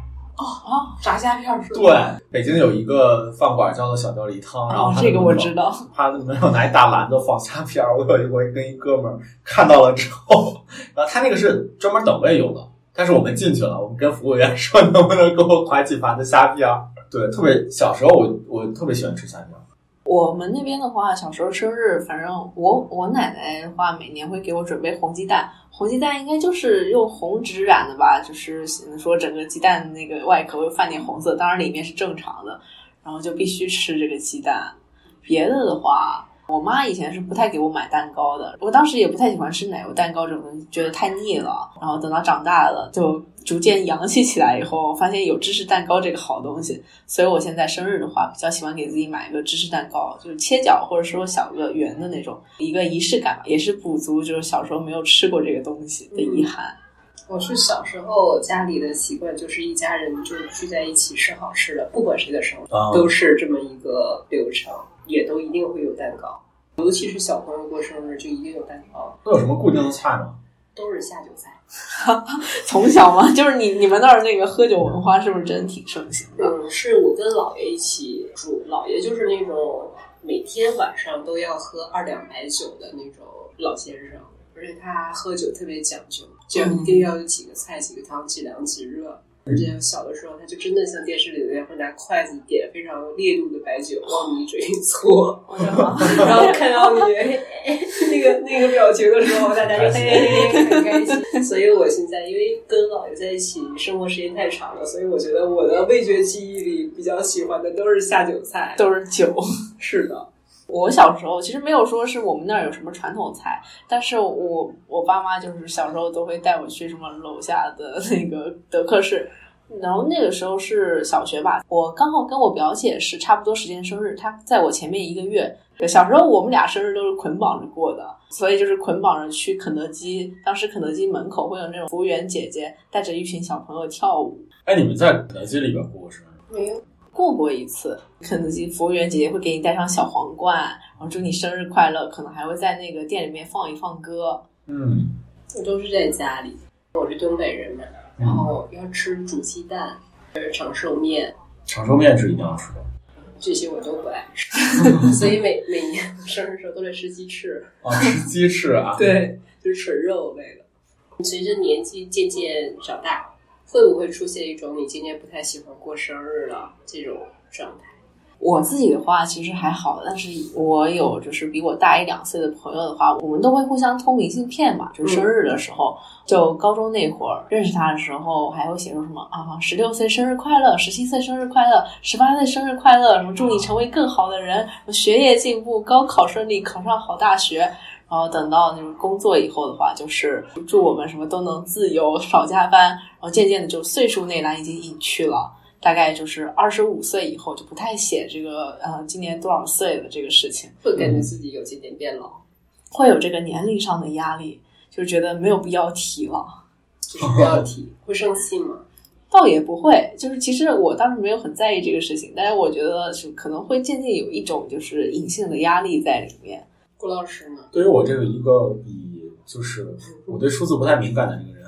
啊，炸虾片儿是吧？对，北京有一个饭馆叫做小吊梨汤，然后哦，这个我知道。他没有拿一大篮子放虾片儿，我有一回跟一哥们儿看到了之后，然后他那个是专门等位用的，但是我们进去了，我们跟服务员说能不能给我㧟几盘的虾片儿。对，特别小时候我我特别喜欢吃虾片儿。我们那边的话，小时候生日，反正我我奶奶的话，每年会给我准备红鸡蛋。红鸡蛋应该就是用红纸染的吧，就是说整个鸡蛋那个外壳会泛点红色，当然里面是正常的，然后就必须吃这个鸡蛋。别的的话，我妈以前是不太给我买蛋糕的，我当时也不太喜欢吃奶油蛋糕这种东西，觉得太腻了。然后等到长大了，就逐渐洋气起来以后，发现有芝士蛋糕这个好东西，所以我现在生日的话，比较喜欢给自己买一个芝士蛋糕，就是切角或者说小个圆的那种，一个仪式感吧，也是补足就是小时候没有吃过这个东西的遗憾。我是小时候家里的习惯，就是一家人就聚在一起吃好吃的，不管谁的生日，啊都是这么一个流程，也都一定会有蛋糕。尤其是小朋友过生日，就一定有蛋糕，都有什么固定的菜吗？都是下酒菜。从小嘛，就是你你们那儿那个喝酒文化是不是真挺盛行的？嗯，是我跟姥爷一起住，姥爷就是那种每天晚上都要喝二两白酒的那种老先生，而且他喝酒特别讲究，就一定要有几个菜、几个汤、几凉几热。而且小的时候，他就真的像电视里那样，会拿筷子点非常烈度的白酒往你嘴里搓！然后看到你 那个那个表情的时候，大家就嘿嘿嘿很开心。所以我现在因为跟姥爷在一起生活时间太长了，所以我觉得我的味觉记忆里比较喜欢的都是下酒菜。都是酒。是的，我小时候其实没有说是我们那儿有什么传统菜，但是我我爸妈就是小时候都会带我去什么楼下的 那个德克士，然后那个时候是小学吧，我刚好跟我表姐是差不多时间生日，她在我前面一个月。小时候我们俩生日都是捆绑着过的，所以就是捆绑着去肯德基。当时肯德基门口会有那种服务员姐姐带着一群小朋友跳舞。哎，你们在肯德基里边过过生日？没有。过过一次，肯德基服务员姐姐会给你戴上小皇冠，然后祝你生日快乐，可能还会在那个店里面放一放歌。嗯，我都是在家里。我是东北人嘛，然后要吃煮鸡蛋、呃长寿面，长寿面是一定要吃的。这些我都不爱吃，所以每每年生日的时候都得吃鸡翅。哦，吃鸡翅啊？对，就是纯肉类的。随着年纪渐渐长大，会不会出现一种你今年不太喜欢过生日了这种状态？我自己的话其实还好，但是我有就是比我大一两岁的朋友的话，我们都会互相通明信片嘛。就是生日的时候，就高中那会儿认识他的时候，还会写说什么啊，十六岁生日快乐，十七岁生日快乐，十八岁生日快乐，什么祝你成为更好的人，学业进步，高考顺利，考上好大学。然后等到就是工作以后的话，就是祝我们什么都能自由，少加班。然后渐渐的就岁数那栏已经隐去了。大概就是二十五岁以后就不太写这个呃今年多少岁了这个事情，会感觉自己有渐渐变老，会有这个年龄上的压力，就觉得没有必要提了。就是不要提，会生气吗？倒也不会，就是其实我当时没有很在意这个事情，但是我觉得是可能会渐渐有一种就是隐性的压力在里面。顾老师呢？对于我这个一个以就是我对数字不太敏感的那个人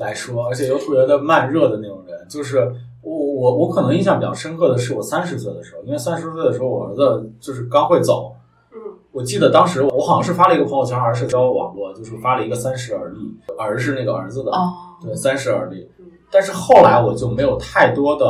来说，而且又特别的慢热的那种人，就是我我我可能印象比较深刻的是我三十岁的时候，因为三十岁的时候我儿子就是刚会走，嗯，我记得当时我好像是发了一个朋友圈还是社交网络，就是发了一个三十而立，儿是那个儿子的，哦，对，三十而立嗯。但是后来我就没有太多的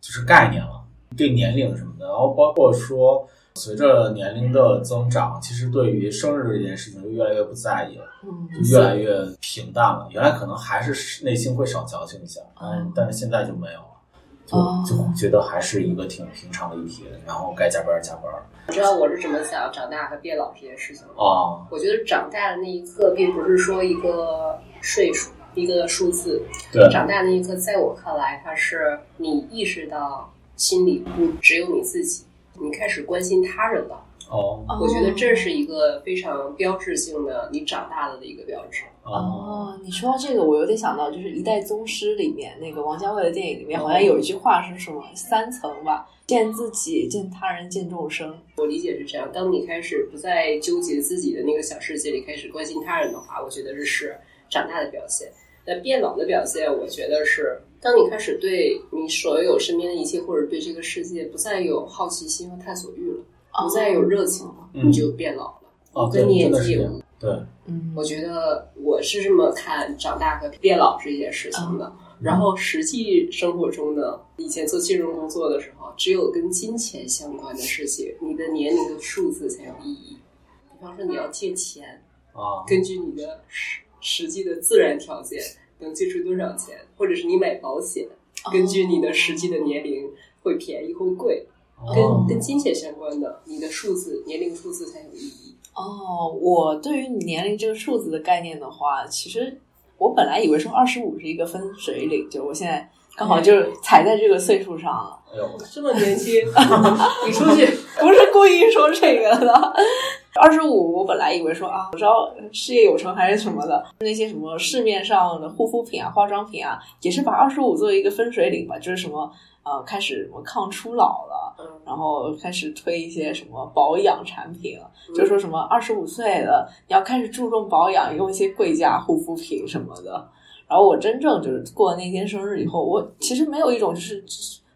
就是概念了，对年龄什么的，然后包括说随着年龄的增长，其实对于生日这件事情就越来越不在意了，嗯，就越来越平淡了。原来可能还是内心会少矫情一下，嗯，但是现在就没有了，哦就就觉得还是一个挺平常的一天，然后该加班加班。你知道我是怎么想长大和变老这件事情吗？哦，我觉得长大的那一刻，并不是说一个岁数、一个数字，对，长大那一刻，在我看来，它是你意识到心里不只有你自己，你开始关心他人了。哦我觉得这是一个非常标志性的你长大了的一个标志。哦哦，你说到这个，我有点想到，就是《一代宗师》里面那个王家卫的电影里面，好像有一句话是什么三层吧，见自己，见他人，见众生。我理解是这样：当你开始不再纠结自己的那个小世界里，开始关心他人的话，我觉得这是长大的表现。那变老的表现，我觉得是当你开始对你所有身边的一切，或者对这个世界不再有好奇心和探索欲了，不再有热情了，嗯你就变老了。哦，对跟，年纪这样。对，嗯，我觉得我是这么看长大和变老这件事情的。然后实际生活中呢，以前做金融工作的时候，只有跟金钱相关的事情，你的年龄的数字才有意义。比方说你要借钱，啊，根据你的实实际的自然条件能借出多少钱，或者是你买保险，根据你的实际的年龄会便宜或贵，跟哦跟金钱相关的，你的数字年龄数字才有意义。哦，我对于年龄这个数字的概念的话，其实我本来以为说二十五是一个分水岭，就我现在刚好就是踩在这个岁数上了，哎呦，这么年轻，你出去。不是故意说这个的。二十五，我本来以为说啊，我知道事业有成还是什么的，那些什么市面上的护肤品啊、化妆品啊，也是把二十五作为一个分水岭吧，就是什么呃，开始什么抗初老了，嗯。然后开始推一些什么保养产品了，就说什么二十五岁了，你要开始注重保养，用一些贵价护肤品什么的。然后我真正就是过了那天生日以后，我其实没有一种就是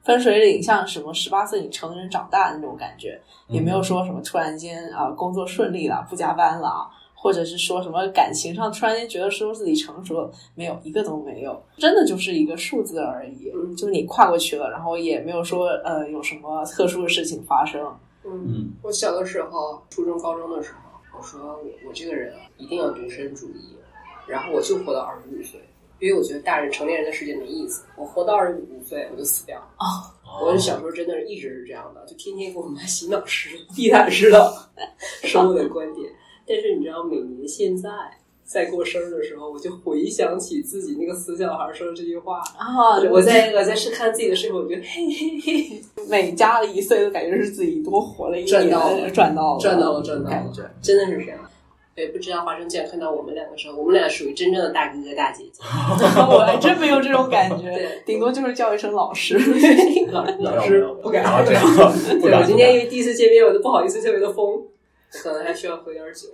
分水岭，像什么十八岁你成人长大的那种感觉，也没有说什么突然间啊、工作顺利了，不加班了啊，或者是说什么感情上突然间觉得说自己成熟了，没有一个都没有，真的就是一个数字而已，嗯。就是你跨过去了，然后也没有说呃有什么特殊的事情发生。嗯，嗯。我小的时候，初中、高中的时候，我说我我这个人啊，一定要独身主义，然后我就活到二十五岁，因为我觉得大人成年人的世界没意思，我活到二十五岁我就死掉。我哦小时候真的是一直是这样的，就天天给我妈洗脑式、地毯式的说我的观点。但是你知道，每年现在在过生日的时候，我就回想起自己那个死小孩说的这句话。啊我在我在是看自己的视频，我觉得嘿嘿嘿，每加了一岁，都感觉是自己多活了一年，赚到了赚到了，赚到了，赚到了。，真的是这样。也不知道华生健看到我们两个时候，我们俩属于真正的大哥哥大姐姐。我还真没有这种感觉对，顶多就是叫一声老师。老老师不敢这样，对，我今天因为第一次见面，我都不好意思特别的疯，可能还需要喝点酒。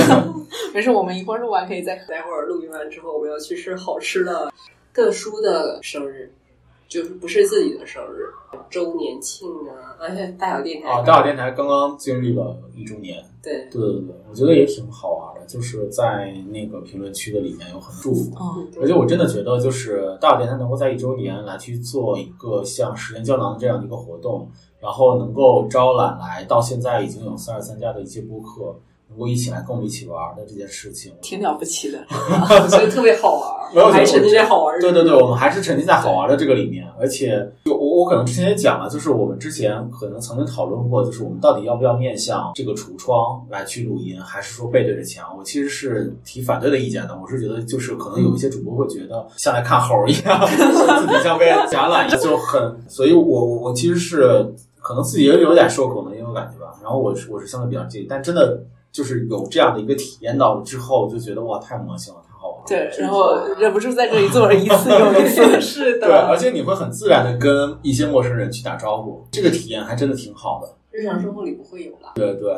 没事，我们一会儿录完可以再喝。待会儿录音完之后，我们要去吃好吃的。特殊的生日，就是不是自己的生日，周年庆啊，而 且大小电台啊，大小电台刚刚经历了一周年，对，对对对，我觉得也挺好玩的，就是在那个评论区的里面有很多祝福，嗯，而且我真的觉得，就是大小电台能够在一周年来去做一个像时间胶囊这样的一个活动，然后能够招揽来到现在已经有三十三家的一些播客，能够一起来跟我们一起玩的这件事情，挺了不起的。我觉得特别好玩没有儿，还沉浸在好玩儿。对对对，我们还是沉浸在好玩的这个里面，而且就我我可能之前也讲了，就是我们之前可能曾经讨论过，就是我们到底要不要面向这个橱窗来去录音，还是说背对着墙？我其实是提反对的意见的，我是觉得就是可能有一些主播会觉得像来看猴儿一样，自己像被夹揽一样，就很，所以我我我其实是可能自己也有点受恐的那种感觉吧，然后我是我是相对比较介意，但真的就是有这样的一个体验到了之后，就觉得哇太魔性了，太好玩了。对，然后忍不住在这里做了一次又一次。是的对，而且你会很自然的跟一些陌生人去打招呼，这个体验还真的挺好的。日常生活里不会有了。对对，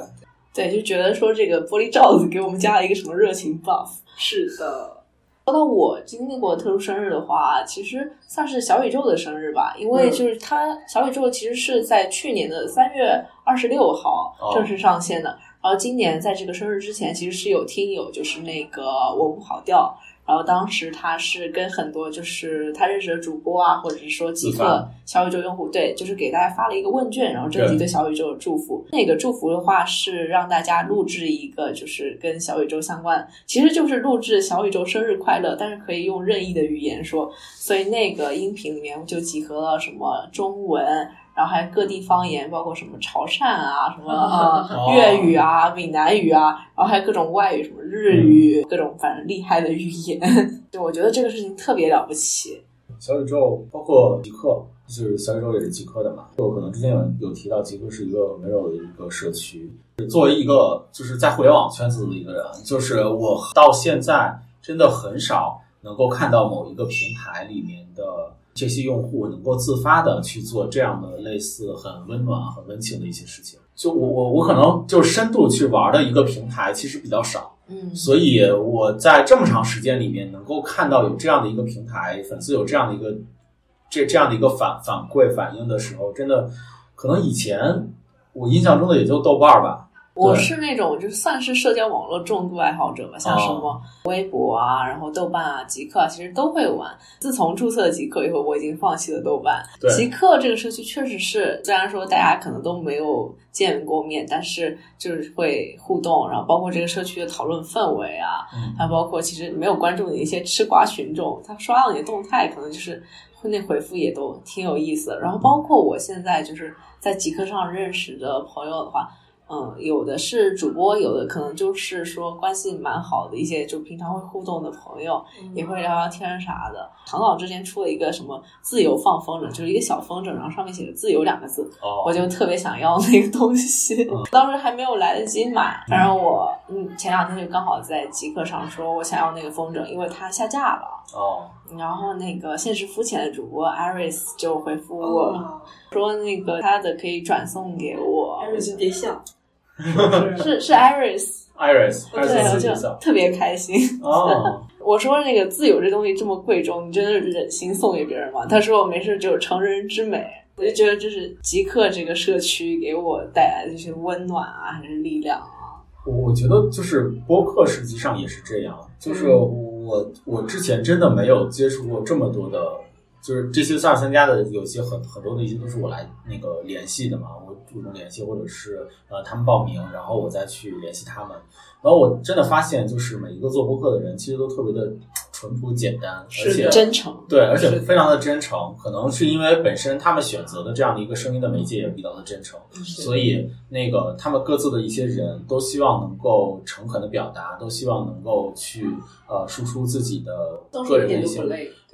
对，就觉得说这个玻璃罩子给我们加了一个什么热情 buff。是的，说到我经历过特殊生日的话，其实算是小宇宙的生日吧，因为嗯就是它小宇宙其实是在去年的三月二十六号哦正式上线的，然后今年在这个生日之前，其实是有听友就是那个我不好调。然后当时他是跟很多就是他认识的主播啊，或者是说极客小宇宙用户，对，就是给大家发了一个问卷，然后征集对对小宇宙的祝福。那个祝福的话是让大家录制一个就是跟小宇宙相关，其实就是录制小宇宙生日快乐，但是可以用任意的语言说。所以那个音频里面就集合了什么中文，然后还有各地方言，包括什么潮汕啊、什么粤语啊、闽南语啊，然后还有各种外语，什么日语，各种反正厉害的语言。就我觉得这个事情特别了不起。小宇宙包括极客，就是小宇宙也是极客的嘛。就可能之前有有提到，极客是一个温柔的一个社区。作为一个就是在互联网圈子的一个人，就是我到现在真的很少能够看到某一个平台里面的这些用户能够自发的去做这样的类似很温暖、很温情的一些事情。就我我我可能就是深度去玩的一个平台，其实比较少。嗯所以我在这么长时间里面，能够看到有这样的一个平台，粉丝有这样的一个这这样的一个反反馈反应的时候，真的可能以前我印象中的也就豆瓣儿吧。我是那种就算是社交网络重度爱好者吧，像什么微博啊，然后豆瓣啊、极客啊，其实都会玩。自从注册极客以后，我已经放弃了豆瓣。对极客这个社区确实是，虽然说大家可能都没有见过面，但是就是会互动，然后包括这个社区的讨论氛围啊，嗯还包括其实没有关注你的一些吃瓜群众，他刷到你的动态，可能就是会那回复也都挺有意思的。然后包括我现在就是在极客上认识的朋友的话，嗯，有的是主播，有的可能就是说关系蛮好的一些，就平常会互动的朋友，也会聊聊天啥的。唐导之前出了一个什么自由放风筝，就是一个小风筝，然后上面写着“自由”两个字，哦，我就特别想要那个东西嗯，当时还没有来得及买。反正我嗯前两天就刚好在极客上说我想要那个风筝，因为它下架了。哦，然后那个现实肤浅的主播 Iris 就回复我、哦，说那个他的可以转送给我，Iris 别笑，是是 Iris，，Iris，对，我就特别开心。哦，我说那个自由这东西这么贵重，你真的忍心送给别人吗？他说我没事，只有成人之美。我就觉得这是极客这个社区给我带来的这些温暖啊，还是力量啊。我我觉得就是播客实际上也是这样，就是我我之前真的没有接触过这么多的，就是这些上参加的有些很很多的一些都是我来那个联系的嘛，我主动联系或者是呃他们报名，然后我再去联系他们，然后我真的发现就是每一个做播客的人其实都特别的淳朴简单，而且真诚。对，而且非常的真诚，可能是因为本身他们选择的这样的一个声音的媒介也比较的真诚，所以那个他们各自的一些人都希望能够诚恳的表达，都希望能够去呃输出自己的个人的一些？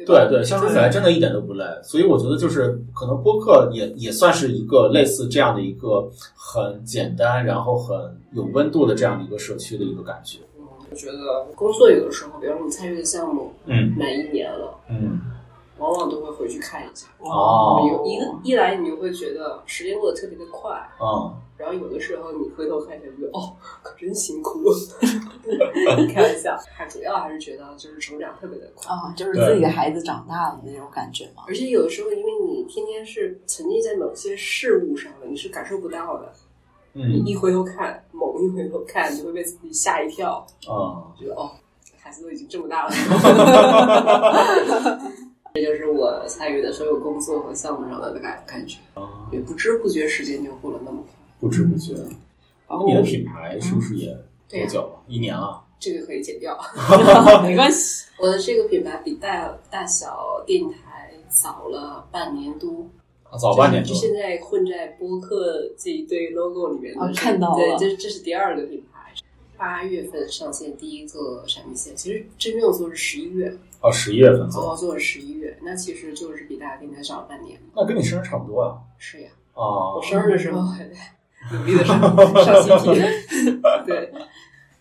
对对，相处起来真的一点都不累，所以我觉得就是可能播客也也算是一个类似这样的一个很简单，然后很有温度的这样的一个社区的一个感觉。嗯，我觉得工作有的时候，比方说你参与的项目嗯满一年了，嗯，往往都会回去看一下。哦有一个一来你就会觉得时间过得特别的快，嗯，然后有的时候你回头看一下，觉得哦，可真辛苦。开玩笑，还主要还是觉得就是成长特别的快，啊，就是自己的孩子长大了那种感觉嘛。而且有的时候因为你天天是沉浸在某些事物上了，你是感受不到的。一回头看，猛一回头看，你会被自己吓一跳，啊，觉得哦，孩子都已经这么大了。这就是我参与的所有工作和项目上的感感觉，也不知不觉时间就过了那么快。不知不觉。然后你的品牌是不是也多久了？一年了。这个可以剪掉。没关系，我的这个品牌比大大小电台早了半年多，啊早半年多就。现在混在播客这一堆 logo 里面看到了对，这这是第二个品牌。八月份上线第一个产品线，其实真正做是十一月，哦，十一月份做，做是十一月，那其实就是比大家平台早了半年。那跟你生日差不多啊。是呀，啊我，生日的时候还在努力的上 上新品，对，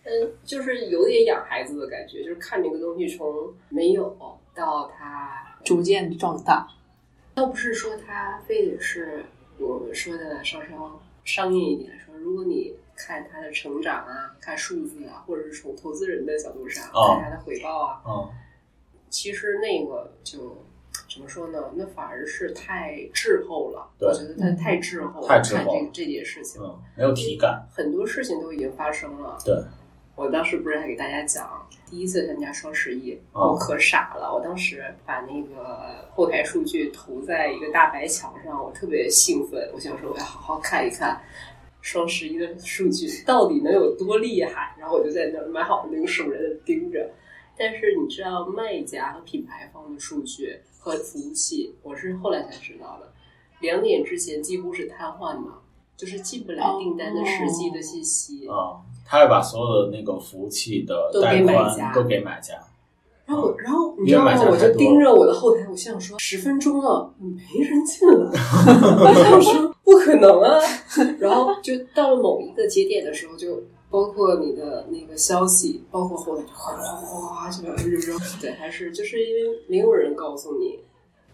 嗯，就是有点养孩子的感觉，就是看这个东西从没有到它逐渐壮大。倒不是说它非得是我们说的稍稍商业一点说，如果你看它的成长啊，看数字啊，或者是从投资人的角度上、哦看它的回报啊，嗯其实那个就怎么说呢？那反而是太滞后了。对我觉得它太滞后了，太滞后了看这这件事情，嗯，没有体感。很多事情都已经发生了。对，我当时不是还给大家讲，第一次参加双十一，哦我可傻了。我当时把那个后台数据投在一个大白墙上，我特别兴奋，我想说我要好好看一看双十一的数据到底能有多厉害。然后我就在那儿买好那个熟人的盯着。但是你知道卖家和品牌方的数据和服务器，我是后来才知道的，两点之前几乎是瘫痪的，就是进不来订单的实际的信息。啊、他会把所有的那个服务器的都带宽给买家都给买家。然后，然后你知道吗我就盯着我的后台，我心想说，十分钟了，没人进来。我想说，不可能啊！然后就到了某一个节点的时候，就包括你的那个消息，包括后台就哗哗哗就就就对，还是就是因为没有人告诉你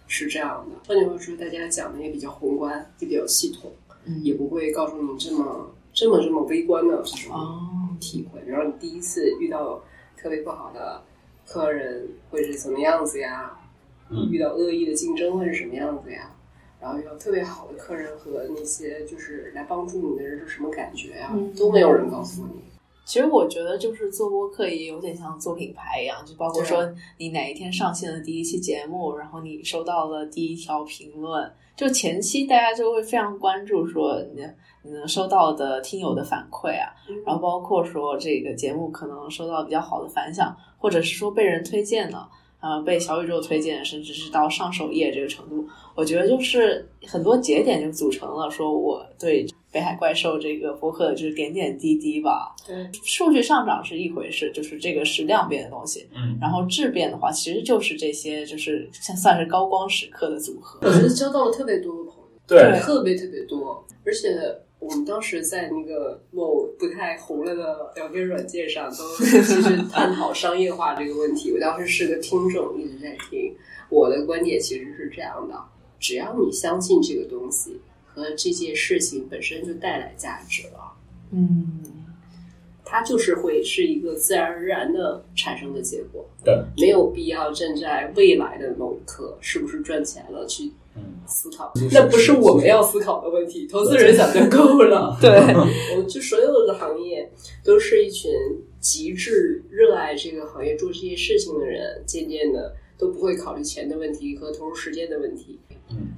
是这样的。换句话说，大家讲的也比较宏观，也比较系统，嗯也不会告诉你这么这么这么微观的这种哦，体会。然后你第一次遇到特别不好的客人会是什么样子呀？嗯遇到恶意的竞争会是什么样子呀？然后遇到特别好的客人和那些就是来帮助你的人是什么感觉呀？嗯都没有人告诉你。其实我觉得就是做播客也有点像做品牌一样，就包括说你哪一天上线的第一期节目，然后你收到了第一条评论，就前期大家就会非常关注说你你能收到的听友的反馈啊，然后包括说这个节目可能收到比较好的反响，或者是说被人推荐了。呃，被小宇宙推荐，甚至是到上首页这个程度，我觉得就是很多节点就组成了说我对北海怪兽这个博客就是点点滴滴吧。对，数据上涨是一回事，就是这个是量变的东西。嗯，然后质变的话，其实就是这些，就是像算是高光时刻的组合。我觉得交到了特别多的朋友，对，特别特别多，而且。我们当时在那个某不太红了的聊天软件上，都其实探讨商业化这个问题。我当时是个听众，一直在听。我的观点其实是这样的：只要你相信这个东西和这件事情本身就带来价值了，嗯，它就是会是一个自然而然的产生的结果。对，没有必要站在未来的某一刻是不是赚钱了去嗯，思考就是，那不是我们要思考的问题，投资人想就够了。对，我们就所有的行业都是一群极致热爱这个行业做这些事情的人，渐渐的都不会考虑钱的问题和投入时间的问题。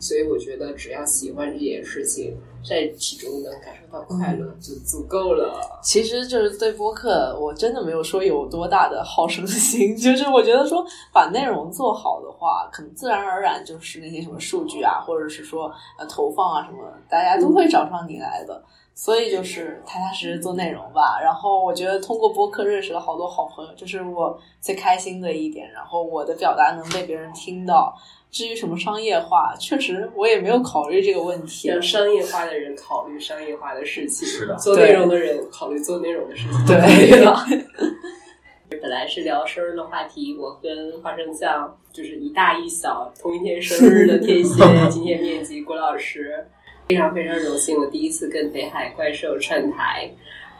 所以我觉得只要喜欢这件事情，在其中能感受到快乐就足够了。其实就是对播客，我真的没有说有多大的好胜心，就是我觉得说把内容做好的话，可能自然而然就是那些什么数据啊，或者是说呃投放啊什么，大家都会找上你来的。所以就是踏踏实实做内容吧。然后我觉得通过播客认识了好多好朋友，这是我最开心的一点。然后我的表达能被别人听到。至于什么商业化，确实我也没有考虑这个问题。让商业化的人考虑商业化的事情，是的做内容的人考虑做内容的事情，对对了。本来是聊生日的话题，我跟花生酱就是一大一小同一天生日的天蝎，今天面基郭老师，非常非常荣幸，我第一次跟北海怪兽串台，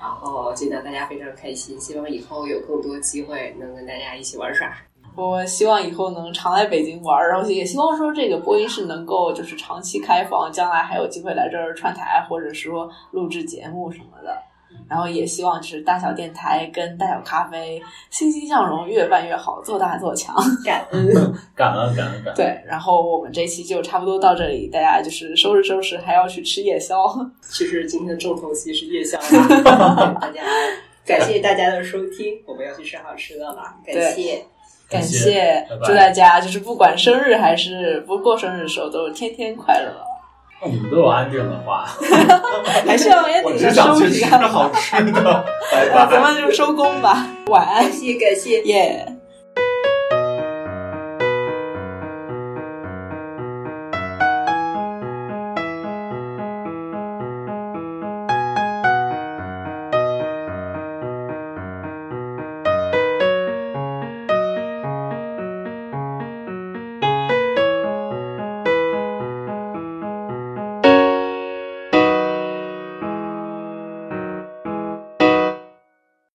然后见到大家非常开心，希望以后有更多机会能跟大家一起玩耍。我希望以后能常来北京玩儿，然后也希望说这个播音室能够就是长期开放，将来还有机会来这儿串台，或者说录制节目什么的。然后也希望就是大小电台跟大小咖啡欣欣向荣，越办越好，做大做强。感恩，感恩感恩感恩。对，然后我们这期就差不多到这里，大家就是收拾收拾，还要去吃夜宵。其实今天的重头戏是夜宵 啦，大家感谢大家的收听，我们要去吃好吃的了，感谢。感感谢谢拜，拜祝大家就是不管生日还是不过生日的时候，都是天天快乐。那你们都有安定的话，还是要想去吃收一下。好吃的，拜那咱。们就收工吧，晚安谢，谢感谢。耶。